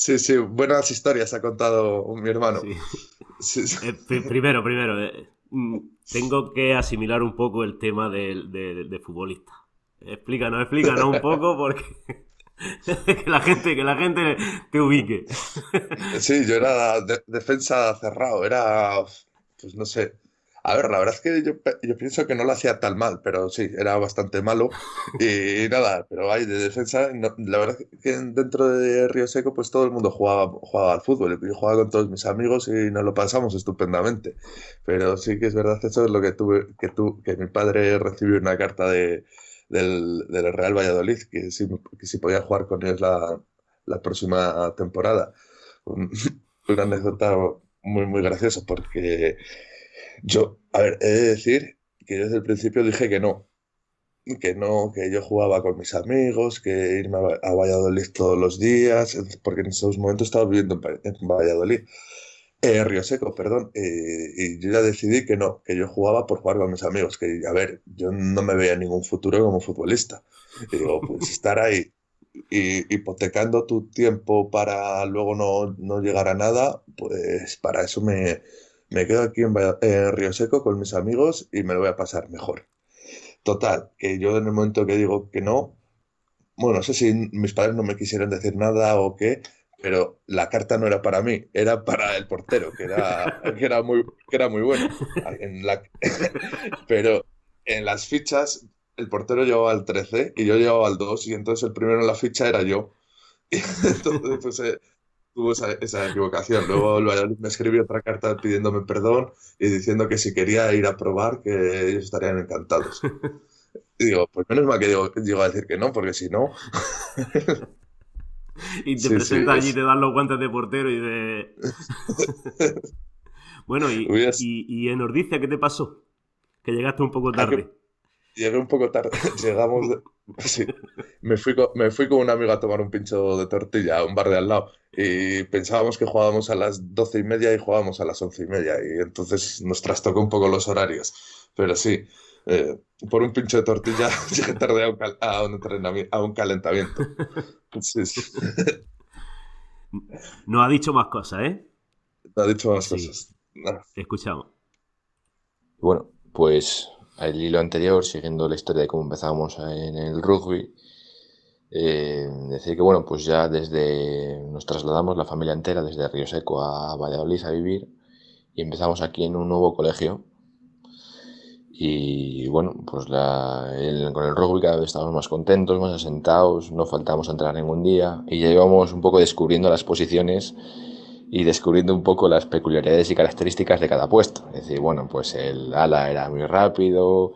Sí, sí, buenas historias ha contado mi hermano. Eh, primero, primero, eh, mm, tengo que asimilar un poco el tema de, futbolista. Explícanos, explícanos un poco porque que la gente, que la gente te ubique. Sí, yo era defensa cerrado, era, pues no sé, a ver, la verdad es que yo, pienso que no lo hacía tan mal, pero sí, era bastante malo. Y, nada, pero hay de defensa, la verdad es que dentro de Río Seco, pues todo el mundo jugaba, jugaba al fútbol. Yo jugaba con todos mis amigos y nos lo pasamos estupendamente. Pero sí que es verdad, eso es lo que tuve, que, tu, que mi padre recibió una carta de, del, del Real Valladolid, que sí, que sí podía jugar con ellos la, la próxima temporada. una anécdota muy, muy graciosa porque yo, a ver, he de decir que desde el principio dije que no. Que no, que yo jugaba con mis amigos, que irme a Valladolid todos los días, porque en esos momentos estaba viviendo en Valladolid. Eh, Río Seco, perdón. Eh, y yo ya decidí que no, que yo jugaba por jugar con mis amigos. Que, a ver, yo no me veía ningún futuro como futbolista. Y digo, pues estar ahí y, hipotecando tu tiempo para luego no, no llegar a nada, pues para eso me, me quedo aquí en, Río Seco con mis amigos y me lo voy a pasar mejor. Total, que yo en el momento que digo que no, bueno, no sé si mis padres no me quisieron decir nada o qué, pero la carta no era para mí, era para el portero, que era, que era, muy, que era muy bueno. pero en las fichas, el portero llevaba al 13 y yo llevaba al 2, y entonces el primero en la ficha era yo. Y entonces, pues, eh, tuvo esa, equivocación. Luego me escribió otra carta pidiéndome perdón y diciendo que si quería ir a probar, que ellos estarían encantados. Y digo, pues menos mal que digo, a decir que no, porque si no. Y te presenta allí, te dan los guantes de portero y de. bueno, y, y, en Ordicia, ¿qué te pasó? Que llegaste un poco tarde. Llegué un poco tarde. Llegamos. Sí. Me, fui con, me fui con un amigo a tomar un pincho de tortilla a un bar de al lado y pensábamos que jugábamos a las doce y media y jugábamos a las once y media y entonces nos trastocó un poco los horarios. Pero sí, eh, por un pincho de tortilla llegué tarde a un, a un, a un calentamiento. Sí, sí. No ha dicho más cosas, ¿eh? No ha dicho más cosas. Escuchamos. Bueno, pues al hilo anterior, siguiendo la historia de cómo empezamos en el rugby, eh, decir que bueno, pues ya desde nos trasladamos la familia entera desde Río Seco a Valladolid a vivir y empezamos aquí en un nuevo colegio. Y bueno, pues la, el- con el rugby cada vez estábamos más contentos, más asentados, no faltábamos a entrenar ningún día y ya íbamos un poco descubriendo las posiciones y descubriendo un poco las peculiaridades y características de cada puesto. Es decir, bueno, pues el ala era muy rápido,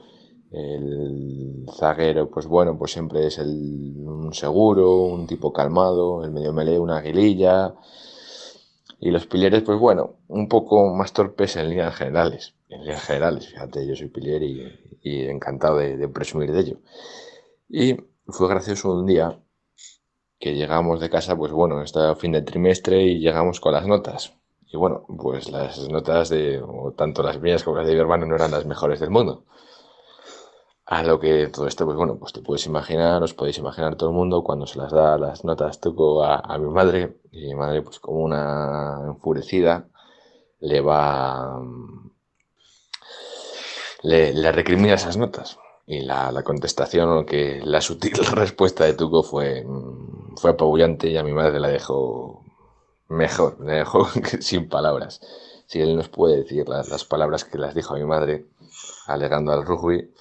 el zaguero, pues bueno, pues siempre es el, un seguro, un tipo calmado, el medio melee, una aguililla. Y los pileres, pues bueno, un poco más torpes en líneas generales. En generales, fíjate, yo soy pilier y, y encantado de, presumir de ello. Y fue gracioso un día que llegamos de casa, pues bueno, está fin de trimestre y llegamos con las notas. Y bueno, pues las notas de, tanto las mías como las de mi hermano no eran las mejores del mundo. A lo que todo esto, pues bueno, pues te puedes imaginar, os podéis imaginar todo el mundo cuando se las da las notas Tuco a, a mi madre, y mi madre, pues como una enfurecida, le va, le, le recrimina esas notas. Y la, la contestación, que la sutil respuesta de Tuco fue, mm, fue apabullante y a mi madre la dejó mejor, la dejó sin palabras. Si él nos puede decir las, las palabras que las dijo a mi madre, alegando al rugby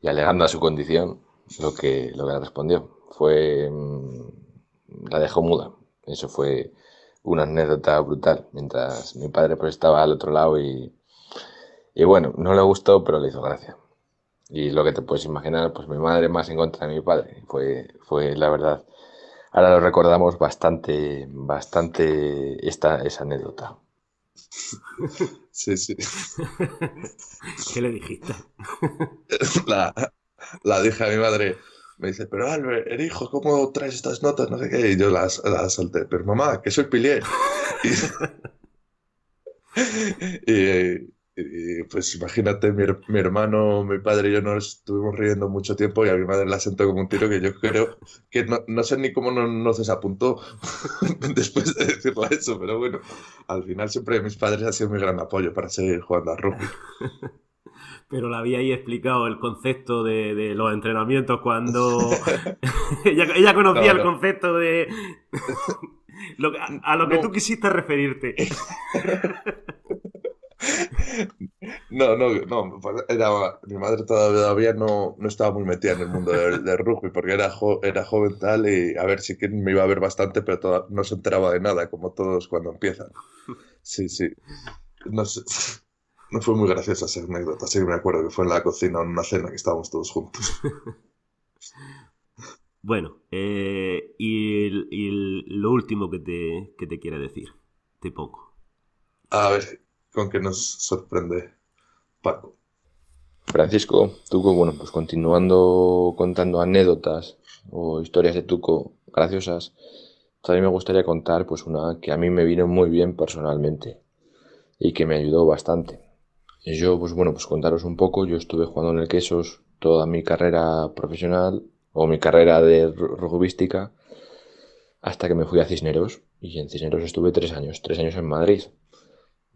y alegando a su condición, lo que, lo que le respondió. Fue, mm, la dejó muda. Eso fue una anécdota brutal. Mientras mi padre pues estaba al otro lado y, y bueno, no le gustó, pero le hizo gracia. Y lo que te puedes imaginar, pues mi madre más en contra de mi padre. Fue, fue la verdad. Ahora lo recordamos bastante, bastante esta, esa anécdota. Sí, sí. ¿Qué le dijiste? La, la dije a mi madre. Me dice, pero Albert, el hijo, ¿cómo traes estas notas? No sé qué. Y yo las, las solté. Pero mamá, que soy pilier. Y, y- y, pues imagínate, mi, her- mi hermano, mi padre y yo nos estuvimos riendo mucho tiempo y a mi madre la sentó como un tiro que yo creo que no, no sé ni cómo no, no se desapuntó después de decirle eso, pero bueno, al final siempre mis padres han sido mi gran apoyo para seguir jugando al rugby. Pero le había ahí explicado el concepto de, de los entrenamientos cuando ella, ella conocía No, el concepto de lo a, a lo que tú quisiste referirte. No, no, no, era, mi madre todavía no, no estaba muy metida en el mundo del, del rugby porque era, jo- era joven tal y a ver, sí que me iba a ver bastante, pero toda- no se enteraba de nada, como todos cuando empiezan. Sí, sí. No sé, no fue muy graciosa esa anécdota, sí que me acuerdo que fue en la cocina en una cena que estábamos todos juntos. Bueno, eh, y, el- y el- lo último que te, que te quiere decir, te pongo. A ver, con qué nos sorprende Paco. Francisco, Tuco, bueno, pues continuando contando anécdotas o historias de Tuco graciosas, también me gustaría contar pues una que a mí me vino muy bien personalmente y que me ayudó bastante. Yo, pues bueno, pues contaros un poco, yo estuve jugando en el Quesos toda mi carrera profesional o mi carrera de ru- rugbyística hasta que me fui a Cisneros y en Cisneros estuve tres años, tres años en Madrid.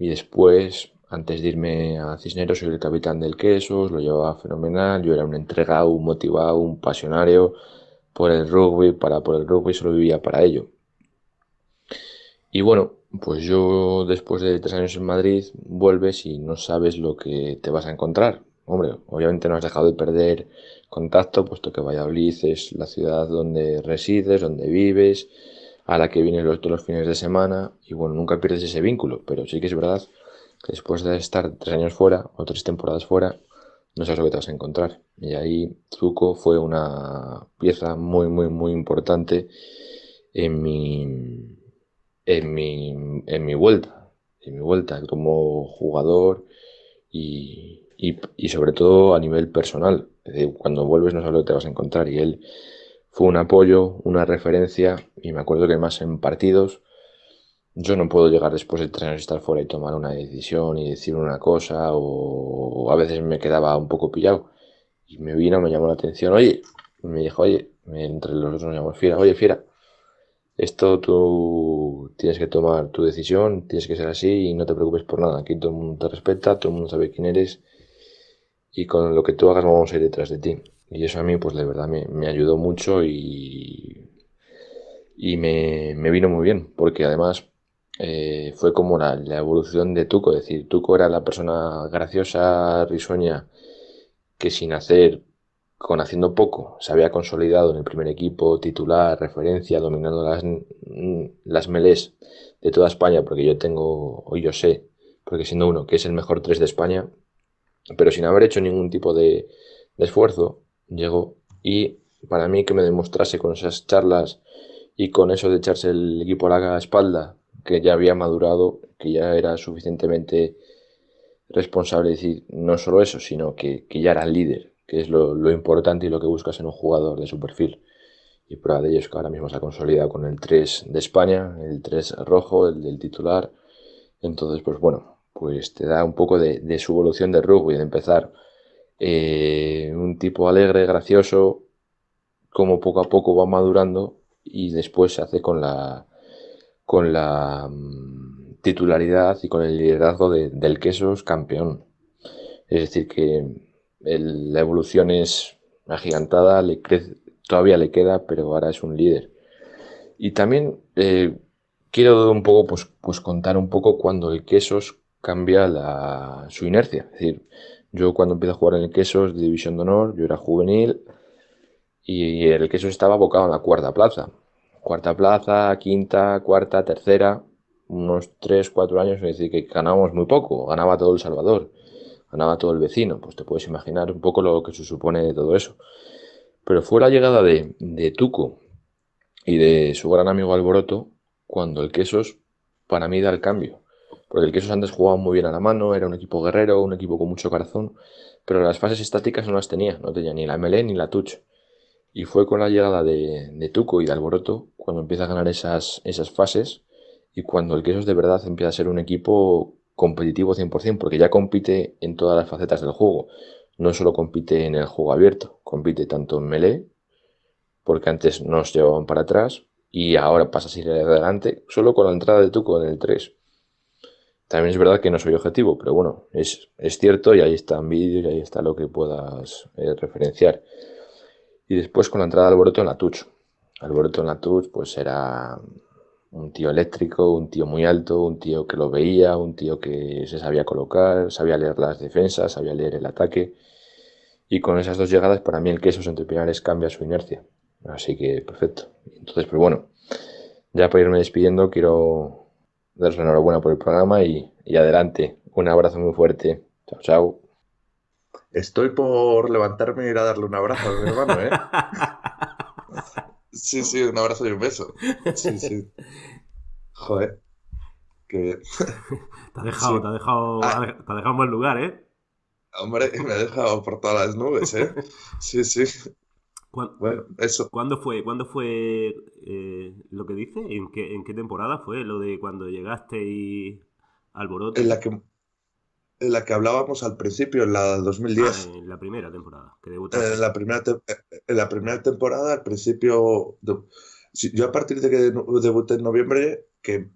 Y después, antes de irme a Cisneros, soy el capitán del Quesos, lo llevaba fenomenal. Yo era un entregado, un motivado, un pasionario por el rugby, para por el rugby, solo vivía para ello. Y bueno, pues yo después de tres años en Madrid, vuelves y no sabes lo que te vas a encontrar. Hombre, obviamente no has dejado de perder contacto, puesto que Valladolid es la ciudad donde resides, donde vives, a la que vienes los, todos los fines de semana, y bueno, nunca pierdes ese vínculo, pero sí que es verdad que después de estar tres años fuera, o tres temporadas fuera, no sabes lo que te vas a encontrar. Y ahí Zuko fue una pieza muy, muy, muy importante en mi, en mi, en mi vuelta, en mi vuelta como jugador y, y, y sobre todo a nivel personal. Cuando vuelves no sabes lo que te vas a encontrar. Y él un apoyo, una referencia, y me acuerdo que más en partidos, yo no puedo llegar después de tres años estar fuera y tomar una decisión y decir una cosa, o a veces me quedaba un poco pillado. Y me vino, me llamó la atención, oye, me dijo, oye, entre los dos nos llamamos Fiera, oye, Fiera, esto tú tienes que tomar tu decisión, tienes que ser así y no te preocupes por nada. Aquí todo el mundo te respeta, todo el mundo sabe quién eres y con lo que tú hagas vamos a ir detrás de ti. Y eso a mí, pues de verdad me, me ayudó mucho y, y me, me vino muy bien, porque además eh, fue como la, la evolución de Tuco. Es decir, Tuco era la persona graciosa, risueña que sin hacer, con haciendo poco, se había consolidado en el primer equipo, titular, referencia, dominando las, las melés de toda España, porque yo tengo, hoy yo sé, porque siendo uno que es el mejor 3 de España, pero sin haber hecho ningún tipo de, de esfuerzo, llegó y para mí que me demostrase con esas charlas y con eso de echarse el equipo a la espalda, que ya había madurado, que ya era suficientemente responsable, decir, no solo eso, sino que, ya era líder, que es lo, importante y lo que buscas en un jugador de su perfil. Y prueba de ello es que ahora mismo se ha consolidado con el 3 de España, el 3 rojo, el del titular. Entonces, pues bueno, pues te da un poco de, su evolución de rugby, de empezar eh, un tipo alegre, gracioso, como poco a poco va madurando y después se hace con la con la mm, titularidad y con el liderazgo del Quesos campeón. Es decir, que la evolución es agigantada, le todavía le queda, pero ahora es un líder. Y también eh, quiero un poco, pues, pues contar un poco cuando el Quesos cambia su inercia. Es decir, yo cuando empiezo a jugar en el Quesos de División de Honor, yo era juvenil y el Quesos estaba abocado en la cuarta plaza cuarta plaza, quinta, cuarta, tercera, unos 3, 4 años, es decir, que ganábamos muy poco, ganaba todo El Salvador, ganaba todo el vecino, pues te puedes imaginar un poco lo que se supone de todo eso. Pero fue la llegada de, de Tuco y de su gran amigo Alboroto cuando el Quesos para mí da el cambio. Porque el Quesos antes jugaba muy bien a la mano, era un equipo guerrero, un equipo con mucho corazón, pero las fases estáticas no las tenía, no tenía ni la MLE ni la Touch. Y fue con la llegada de, Tuco y de Alboroto cuando empieza a ganar esas, esas fases y cuando el Quesos de verdad empieza a ser un equipo competitivo 100%, porque ya compite en todas las facetas del juego. No solo compite en el juego abierto, compite tanto en melee, porque antes nos llevaban para atrás y ahora pasa a ir adelante, solo con la entrada de Tuco en el 3. También es verdad que no soy objetivo, pero bueno, es, es cierto y ahí están vídeos y ahí está lo que puedas eh, referenciar. Y después con la entrada de Alboroto en la Touch. Alboroto en la Touch pues era un tío eléctrico, un tío muy alto, un tío que lo veía, un tío que se sabía colocar, sabía leer las defensas, sabía leer el ataque. Y con esas dos llegadas, para mí el queso entre pilares cambia su inercia. Así que perfecto. Entonces, pues bueno, ya para irme despidiendo, quiero daros la enhorabuena por el programa y, y adelante. Un abrazo muy fuerte. Chao, chao. Estoy por levantarme y ir a darle un abrazo a mi hermano, ¿eh? Sí, sí, un abrazo y un beso. Sí, sí. Joder. Que... Te ha dejado, te ha dejado, ah. te ha dejado en buen lugar, ¿eh? Hombre, me ha dejado por todas las nubes, ¿eh? Sí, sí. Bueno, eso. ¿Cuándo fue, ¿cuándo fue eh, lo que dice? ¿En qué, ¿En qué temporada fue lo de cuando llegaste y alboroto? En la que en la que hablábamos al principio, en la 2010. Ah, en la primera temporada, que En la primera, en la primera temporada, al principio. yo a partir de que debuté en noviembre, que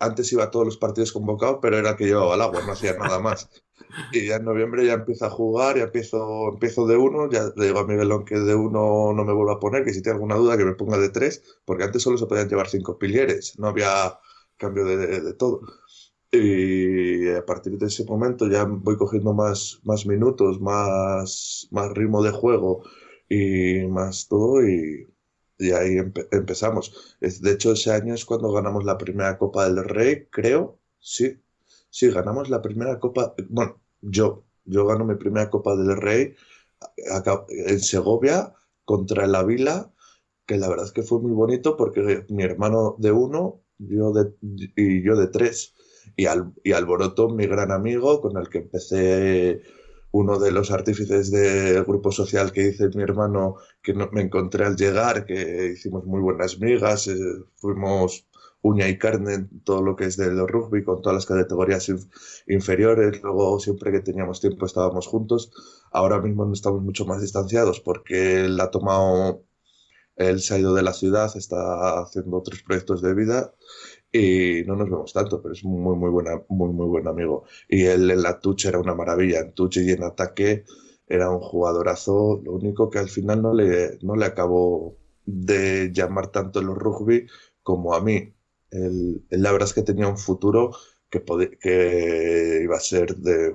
antes iba a todos los partidos convocados, pero era que llevaba el agua, no hacía nada más. Y ya en noviembre ya empiezo a jugar, ya empiezo, empiezo de uno, ya le digo a Miguelón que de uno no me vuelva a poner, que si tiene alguna duda que me ponga de tres, porque antes solo se podían llevar cinco pilieres, no había cambio de, de todo. Y a partir de ese momento ya voy cogiendo más, más minutos, más, más ritmo de juego y más todo y, y ahí empezamos. De hecho, ese año es cuando ganamos la primera Copa del Rey, creo. Sí, sí, ganamos la primera Copa. Bueno, yo, yo gano mi primera Copa del Rey en Segovia contra el Avila, que la verdad es que fue muy bonito porque mi hermano de uno yo de, y yo de tres y, Al, y Alboroto, mi gran amigo, con el que empecé uno de los artífices del grupo social que hice mi hermano, que me encontré al llegar, que hicimos muy buenas migas, eh, fuimos uña y carne en todo lo que es del rugby, con todas las categorías inferiores, luego siempre que teníamos tiempo estábamos juntos, ahora mismo estamos mucho más distanciados porque él ha tomado, él se ha ido de la ciudad, está haciendo otros proyectos de vida y no nos vemos tanto, pero es muy, muy, buena, muy, muy buen amigo. Y él en la touch era una maravilla, en touch y en ataque era un jugadorazo, lo único que al final no le, no le acabó de llamar tanto el rugby como a mí. Él, la verdad es que tenía un futuro que, que iba a ser de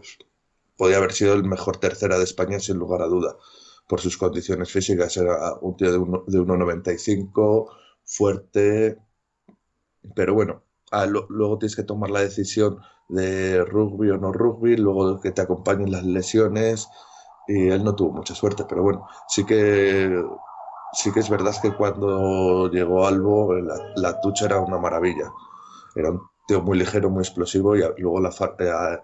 podía haber sido el mejor tercera de España sin lugar a duda por sus condiciones físicas. Era un tío de 1,95, fuerte, pero bueno, ah, luego tienes que tomar la decisión de rugby o no rugby, luego que te acompañen las lesiones y él no tuvo mucha suerte, pero bueno, sí que sí que es verdad que cuando llegó Albo la, la tucha era una maravilla. Era un tío muy ligero, muy explosivo y luego la eh,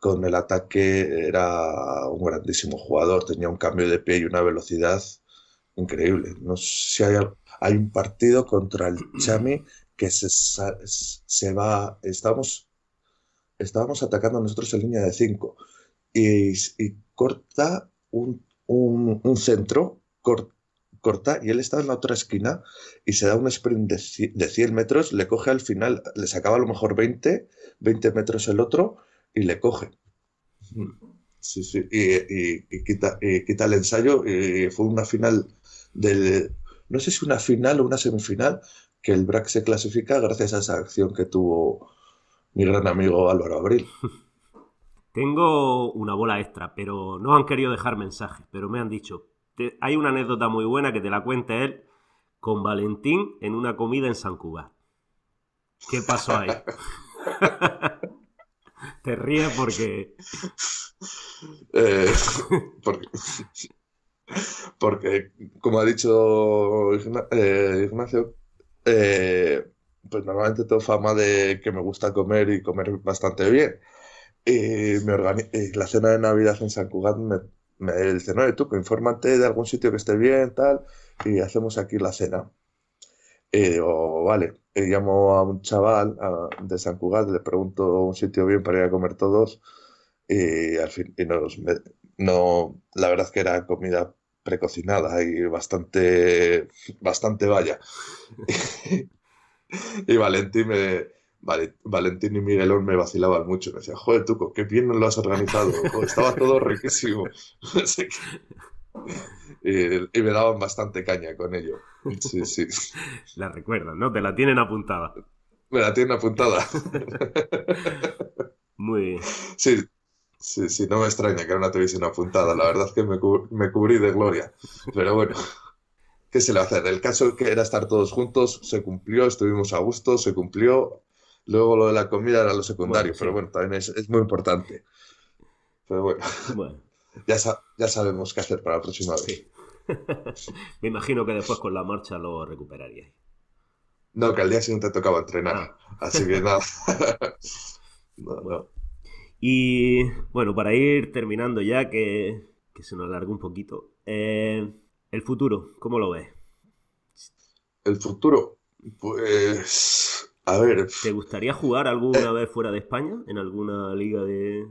con el ataque era un grandísimo jugador, tenía un cambio de pie y una velocidad increíble. No sé si hay, hay un partido contra el Chami que se, se va, estamos, estábamos atacando nosotros en línea de 5 y, y, corta un, un, un centro, corta corta y él está en la otra esquina y se da un sprint de 100 metros, le coge al final, le sacaba a lo mejor 20, 20 metros el otro y le coge. Sí, sí, y, quita, quita, el ensayo y fue una final del, no sé si una final o una semifinal, que el BRAC se clasifica gracias a esa acción que tuvo mi gran amigo Álvaro Abril. Tengo una bola extra, pero no han querido dejar mensajes, pero me han dicho, hay una anécdota muy buena que te la cuenta él con Valentín en una comida en San Cuba. ¿Qué pasó ahí? te ríes porque... Eh, porque... como ha dicho eh, Ignacio, eh, pues normalmente tengo fama de que me gusta comer y comer bastante bien. Y, me la cena de Navidad en San Cugat me, me dice, no, tú, infórmate de algún sitio que esté bien, tal, y hacemos aquí la cena. Y digo, vale, y llamo a un chaval de San Cugat, le pregunto un sitio bien para ir a comer todos, y al fin, y nos, no, la verdad es que era comida precocinada y bastante, bastante vaya. y Valentín me, Valentín y Miguelón me vacilaban mucho. Me decían, joder, Tuco, qué bien lo has organizado. estaba todo riquísimo. y, me daban bastante caña con ello. Sí, sí. La recuerdan, ¿no? Te la tienen apuntada. Me la tienen apuntada. Muy Sí, sí, sí, no me extraña que era una televisión apuntada. La verdad es que me, me cubrí de gloria. Pero bueno. ¿Qué se le va a hacer? El caso que era estar todos juntos se cumplió, estuvimos a gusto, se cumplió Luego lo de la comida era lo secundario, pero bueno, también es, muy importante. Pero bueno, Ya, ya sabemos qué hacer para la próxima vez. Me imagino que después con la marcha lo recuperaríais. No, que al día siguiente tocaba entrenar. Ah. Así que nada. Y bueno, para ir terminando ya, que, se nos alargue un poquito. Eh, el futuro, ¿cómo lo ves? El futuro, pues a ver. ¿Te gustaría jugar alguna eh. vez fuera de España? ¿En alguna liga de.?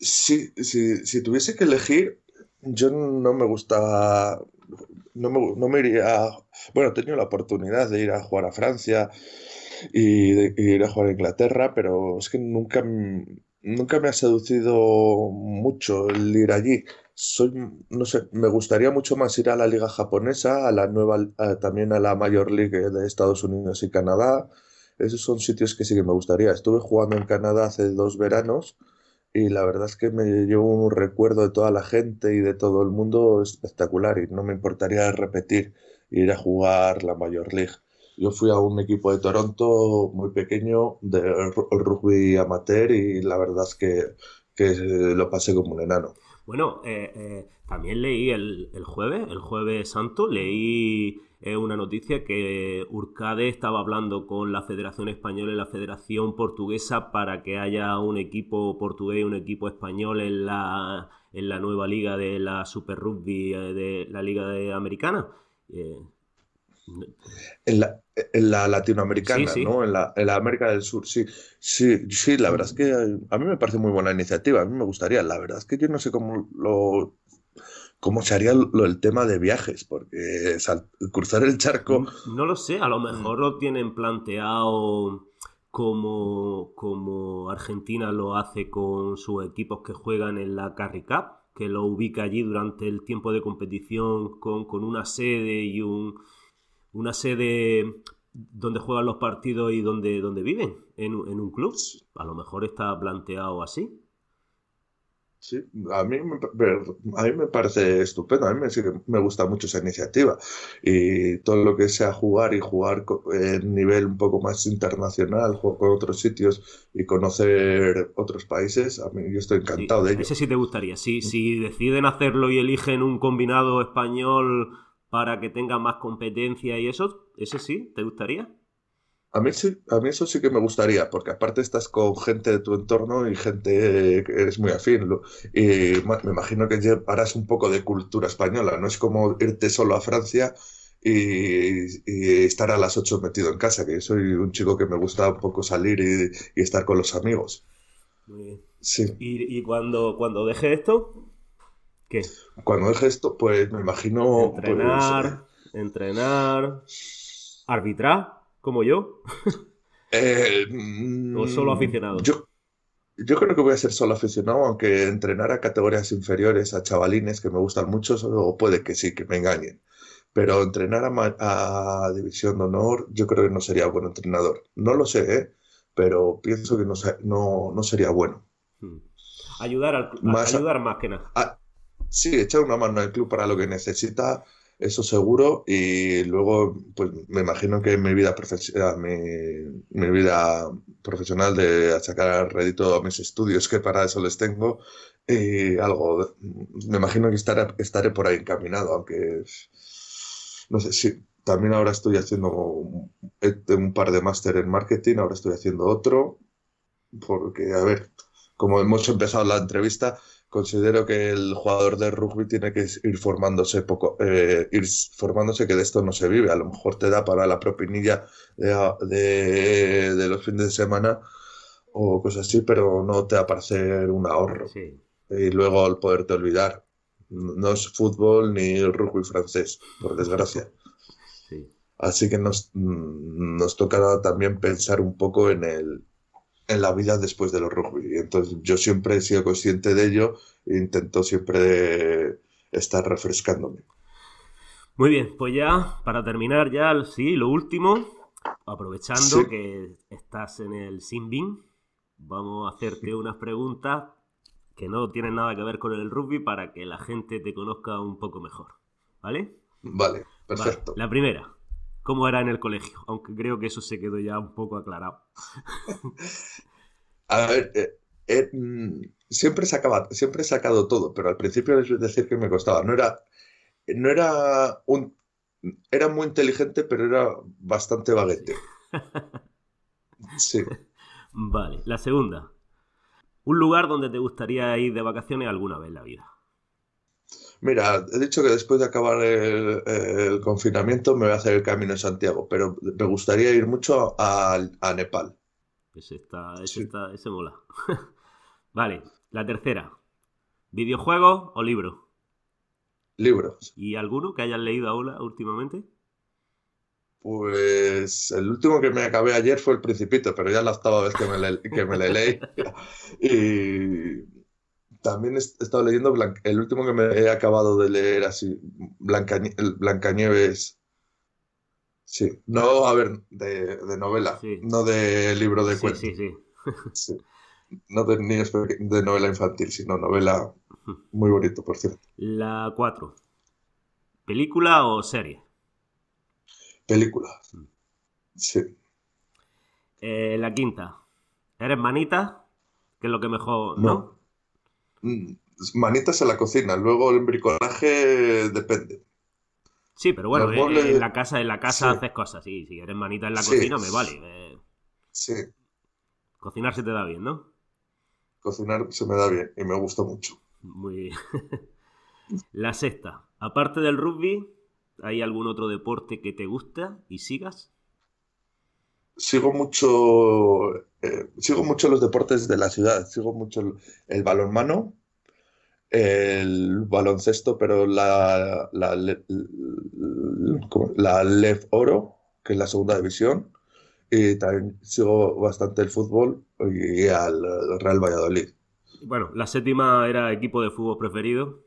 Sí, si tuviese que elegir, yo no me gusta. No me, iría. Bueno, he tenido la oportunidad de ir a jugar a Francia y de ir a jugar a Inglaterra, pero es que nunca, nunca me ha seducido mucho el ir allí soy, no sé, me gustaría mucho más ir a la liga japonesa, a la nueva, también a la Major League de Estados Unidos y Canadá. Esos son sitios que sí que me gustaría. Estuve jugando en Canadá hace dos veranos y la verdad es que me llevo un recuerdo de toda la gente y de todo el mundo espectacular y no me importaría repetir ir a jugar la Major League. Yo fui a un equipo de Toronto muy pequeño de rugby amateur y la verdad es que, que lo pasé como un enano. Bueno, eh, eh, también leí el, jueves, el jueves santo, leí eh, una noticia que Urcade estaba hablando con la Federación Española y la Federación Portuguesa para que haya un equipo portugués y un equipo español en la, en la nueva liga de la Super Rugby de la Liga de Americana. En la, en la latinoamericana, ¿no? En la, en la, América del Sur, sí. Sí, sí, la verdad es que a mí me parece muy buena iniciativa, a mí me gustaría. La verdad es que yo no sé cómo lo cómo se haría lo, el tema de viajes, porque cruzar el charco... No, lo sé, a lo mejor lo tienen planteado como, como Argentina lo hace con sus equipos que juegan en la Carry Cup, que lo ubica allí durante el tiempo de competición con, con una sede y un una sede donde juegan los partidos y donde, donde viven, en, un club. A lo mejor está planteado así. Sí, a mí, me, a mí me parece estupendo, a mí me, me gusta mucho esa iniciativa y todo lo que sea jugar y jugar en nivel un poco más internacional, jugar con otros sitios y conocer otros países, a mí yo estoy encantado de ello. Ese sí te gustaría, si, si deciden hacerlo y eligen un combinado español para que tenga más competencia y eso, ese sí, ¿te gustaría? A mí, sí, a mí eso sí que me gustaría, porque aparte estás con gente de tu entorno y gente que eres muy afín. Y me imagino que llevarás un poco de cultura española, no es como irte solo a Francia y, estar a las 8 metido en casa, que yo soy un chico que me gusta un poco salir y, estar con los amigos. Muy bien. Sí. ¿Y, cuando, cuando deje esto? ¿Qué? Cuando deje esto, pues me imagino... Pues, entrenar, entrenar, arbitrar como yo? Eh, ¿O solo mm, aficionado? Yo, yo creo que voy a ser solo aficionado, aunque entrenar a categorías inferiores, a chavalines que me gustan mucho, o puede que sí, que me engañen. Pero entrenar a, División de Honor, yo creo que no sería buen entrenador. No lo sé, ¿eh? pero pienso que no, no, no sería bueno. Hmm. Ayudar, al, más, ayudar más que nada. Sí, echar una mano al club para lo que necesita eso seguro. Y luego, pues me imagino que mi vida, profesional, mi, vida profesional de sacar rédito a mis estudios, que para eso les tengo, y algo, me imagino que estaré, estaré por ahí encaminado, aunque no sé si. También ahora estoy haciendo un, un par de máster en marketing, ahora estoy haciendo otro, porque, a ver, como hemos empezado la entrevista, considero que el jugador de rugby tiene que ir formándose poco, eh, ir formándose que de esto no se vive. A lo mejor te da para la propinilla de, de, los fines de semana o cosas así, pero no te va a parecer un ahorro. Y luego al poderte olvidar. No es fútbol ni el rugby francés, por desgracia. Así que nos, nos toca también pensar un poco en el, en la vida después de los rugby. Entonces yo siempre he sido consciente de ello e intento siempre estar refrescándome. Muy bien, pues ya para terminar ya, sí, lo último, aprovechando que estás en el Simbin, vamos a hacerte unas preguntas que no tienen nada que ver con el rugby para que la gente te conozca un poco mejor. ¿Vale? Vale, perfecto. La primera, cómo era en el colegio, aunque creo que eso se quedó ya un poco aclarado. A ver, eh, eh, mm, siempre, sacaba, siempre he sacado todo, pero al principio les voy a decir que me costaba. No era, no era un... Era muy inteligente, pero era bastante baguete. Sí. Vale, la segunda. Un lugar donde te gustaría ir de vacaciones alguna vez en la vida. Mira, he dicho que después de acabar el, confinamiento me voy a hacer el camino en Santiago, pero me gustaría ir mucho a, Nepal. Ese, está, ese, está, ese mola. vale, la tercera. ¿Videojuegos o libros? Libros. ¿Y alguno que hayas leído ahora últimamente? Pues el último que me acabé ayer fue El Principito, pero ya la octava vez que me, le, que me le leí. y también he estado leyendo el último que me he acabado de leer así, Blanca, Blancanieves. Sí, no, a ver, de, novela, no de libro de cuentos. Sí, sí, sí. No de, ni de novela infantil, sino novela muy bonito, por cierto. La 4. ¿Película o serie? Película. Mm. Sí. Eh, la quinta. ¿Eres manita? Que es lo que mejor. ¿no? Manitas en la cocina, luego el bricolaje depende. Sí, pero bueno, eh, en la casa, en la casa haces cosas, sí, si eres manita en la cocina me vale. Eh. Sí. Cocinar se te da bien, ¿no? Cocinar se me da bien y me gusta mucho. Muy bien. la sexta, aparte del rugby, ¿hay algún otro deporte que te gusta y sigas? Sigo mucho, eh, sigo mucho los deportes de la ciudad, sigo mucho el, balonmano, el baloncesto, pero la, la, la LEF Oro, que es la segunda división, y también sigo bastante el fútbol y al Real Valladolid. Bueno, la séptima era equipo de fútbol preferido.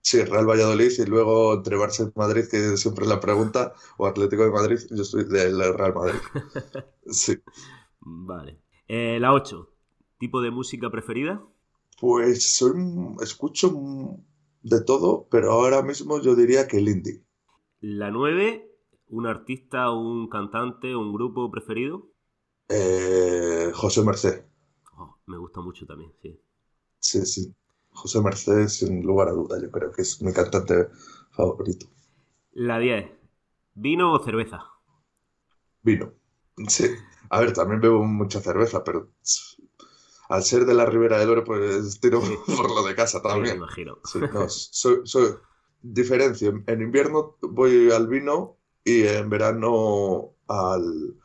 Sí, Real Valladolid y luego entre Barça y Madrid, que siempre es la pregunta, o Atlético de Madrid, yo soy del Real Madrid. Sí. Vale. Eh, la 8. ¿Tipo de música preferida? Pues soy, escucho de todo, pero ahora mismo yo diría que el indie. La 9, ¿un artista, un cantante, un grupo preferido? Eh, José Merced. Oh, me gusta mucho también, sí. Sí, sí. José Merced, sin lugar a duda, yo creo que es mi cantante favorito. La 10, ¿vino o cerveza? Vino. Sí. A ver, también bebo mucha cerveza, pero al ser de la Ribera del Oro, pues tiro por lo de casa también. me imagino. Sí, no, soy, soy, diferencio. En invierno voy al vino y en verano al,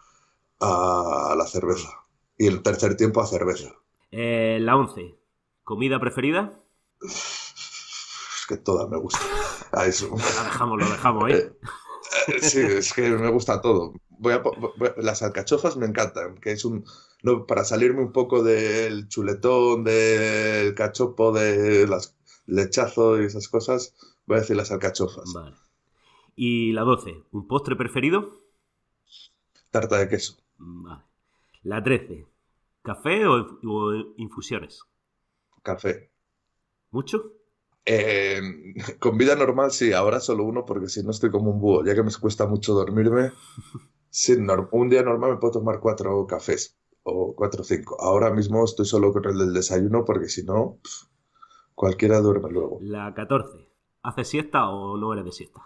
a la cerveza. Y el tercer tiempo a cerveza. Eh, la 11. ¿Comida preferida? Es que todas me gustan. Ah, eso. Lo dejamos, lo dejamos, ¿eh? Sí, es que me gusta todo. Voy a, las alcachofas me encantan, que es un... No, para salirme un poco del chuletón, del cachopo, de las lechazo y esas cosas, voy a decir las alcachofas. Vale. ¿Y la 12? ¿Un postre preferido? Tarta de queso. Vale. La 13. ¿Café o, o infusiones? Café. ¿Mucho? Eh, con vida normal sí, ahora solo uno porque si no estoy como un búho, ya que me cuesta mucho dormirme. Sí, un día normal me puedo tomar cuatro cafés o cuatro o cinco. Ahora mismo estoy solo con el del desayuno porque si no, cualquiera duerme luego. La 14. ¿Haces siesta o no eres de siesta?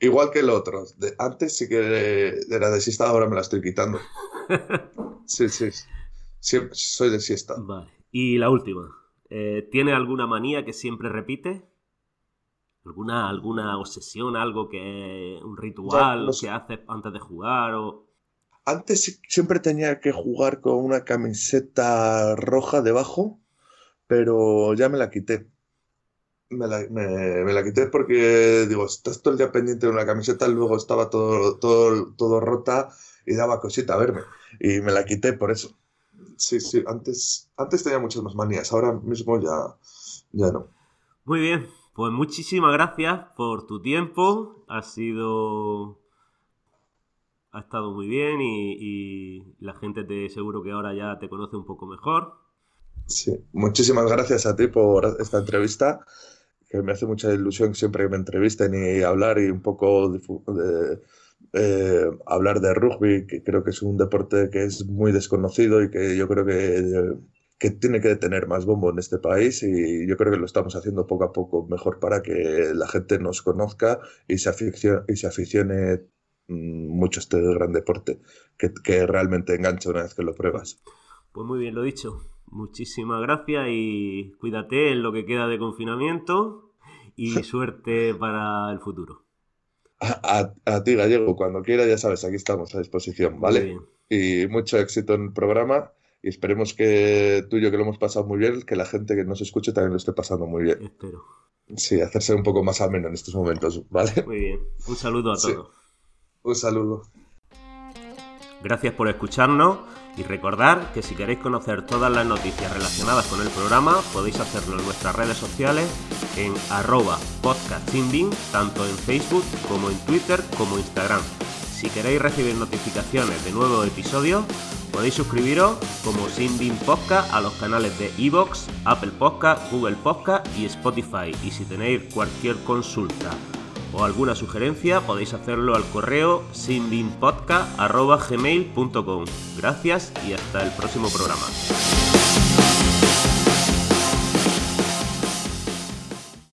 igual que el otro. antes sí que era de siesta, ahora me la estoy quitando. Sí, sí. soy de siesta. Vale. Y la última. Eh, ¿Tiene alguna manía que siempre repite? ¿Alguna, alguna obsesión, algo que un ritual que hace antes de jugar? O... Antes siempre tenía que jugar con una camiseta roja debajo, pero ya me la quité. Me la, me, la, quité porque, digo, estás todo el día pendiente de una camiseta, luego estaba todo, todo, todo rota y daba cosita a verme. Y me la quité por eso. Sí, sí, antes, antes tenía muchas más manías, ahora mismo ya, ya no. Muy bien, pues muchísimas gracias por tu tiempo. Ha sido. Ha estado muy bien y, la gente te seguro que ahora ya te conoce un poco mejor. Sí, muchísimas gracias a ti por esta entrevista, que me hace mucha ilusión siempre que me entrevisten y hablar y un poco de, eh, hablar de rugby, que creo que es un deporte que es muy desconocido y que yo creo que, que, tiene que tener más bombo en este país y yo creo que lo estamos haciendo poco a poco mejor para que la gente nos conozca y se aficione, y se aficione mm, mucho este gran deporte, que, que realmente engancha una vez que lo pruebas. Pues muy bien, lo dicho. Muchísimas gracias y cuídate en lo que queda de confinamiento y suerte para el futuro. A, ti, Gallego, cuando quiera, ya sabes, aquí estamos a disposición, ¿vale? Y mucho éxito en el programa y esperemos que tú y yo que lo hemos pasado muy bien, que la gente que nos escuche también lo esté pasando muy bien. Espero. Sí, hacerse un poco más ameno en estos momentos, ¿vale? Muy bien. Un saludo a todos. Un saludo. Gracias por escucharnos y recordar que si queréis conocer todas las noticias relacionadas con el programa podéis hacerlo en nuestras redes sociales en arroba tanto en Facebook como en Twitter como Instagram. Si queréis recibir notificaciones de nuevos episodios, podéis suscribiros como Sinbin Podcast a los canales de Evox, Apple Podcast, Google Podcast y Spotify. Y si tenéis cualquier consulta o alguna sugerencia podéis hacerlo al correo sinbinpodcast.gmail.com. Gracias y hasta el próximo programa.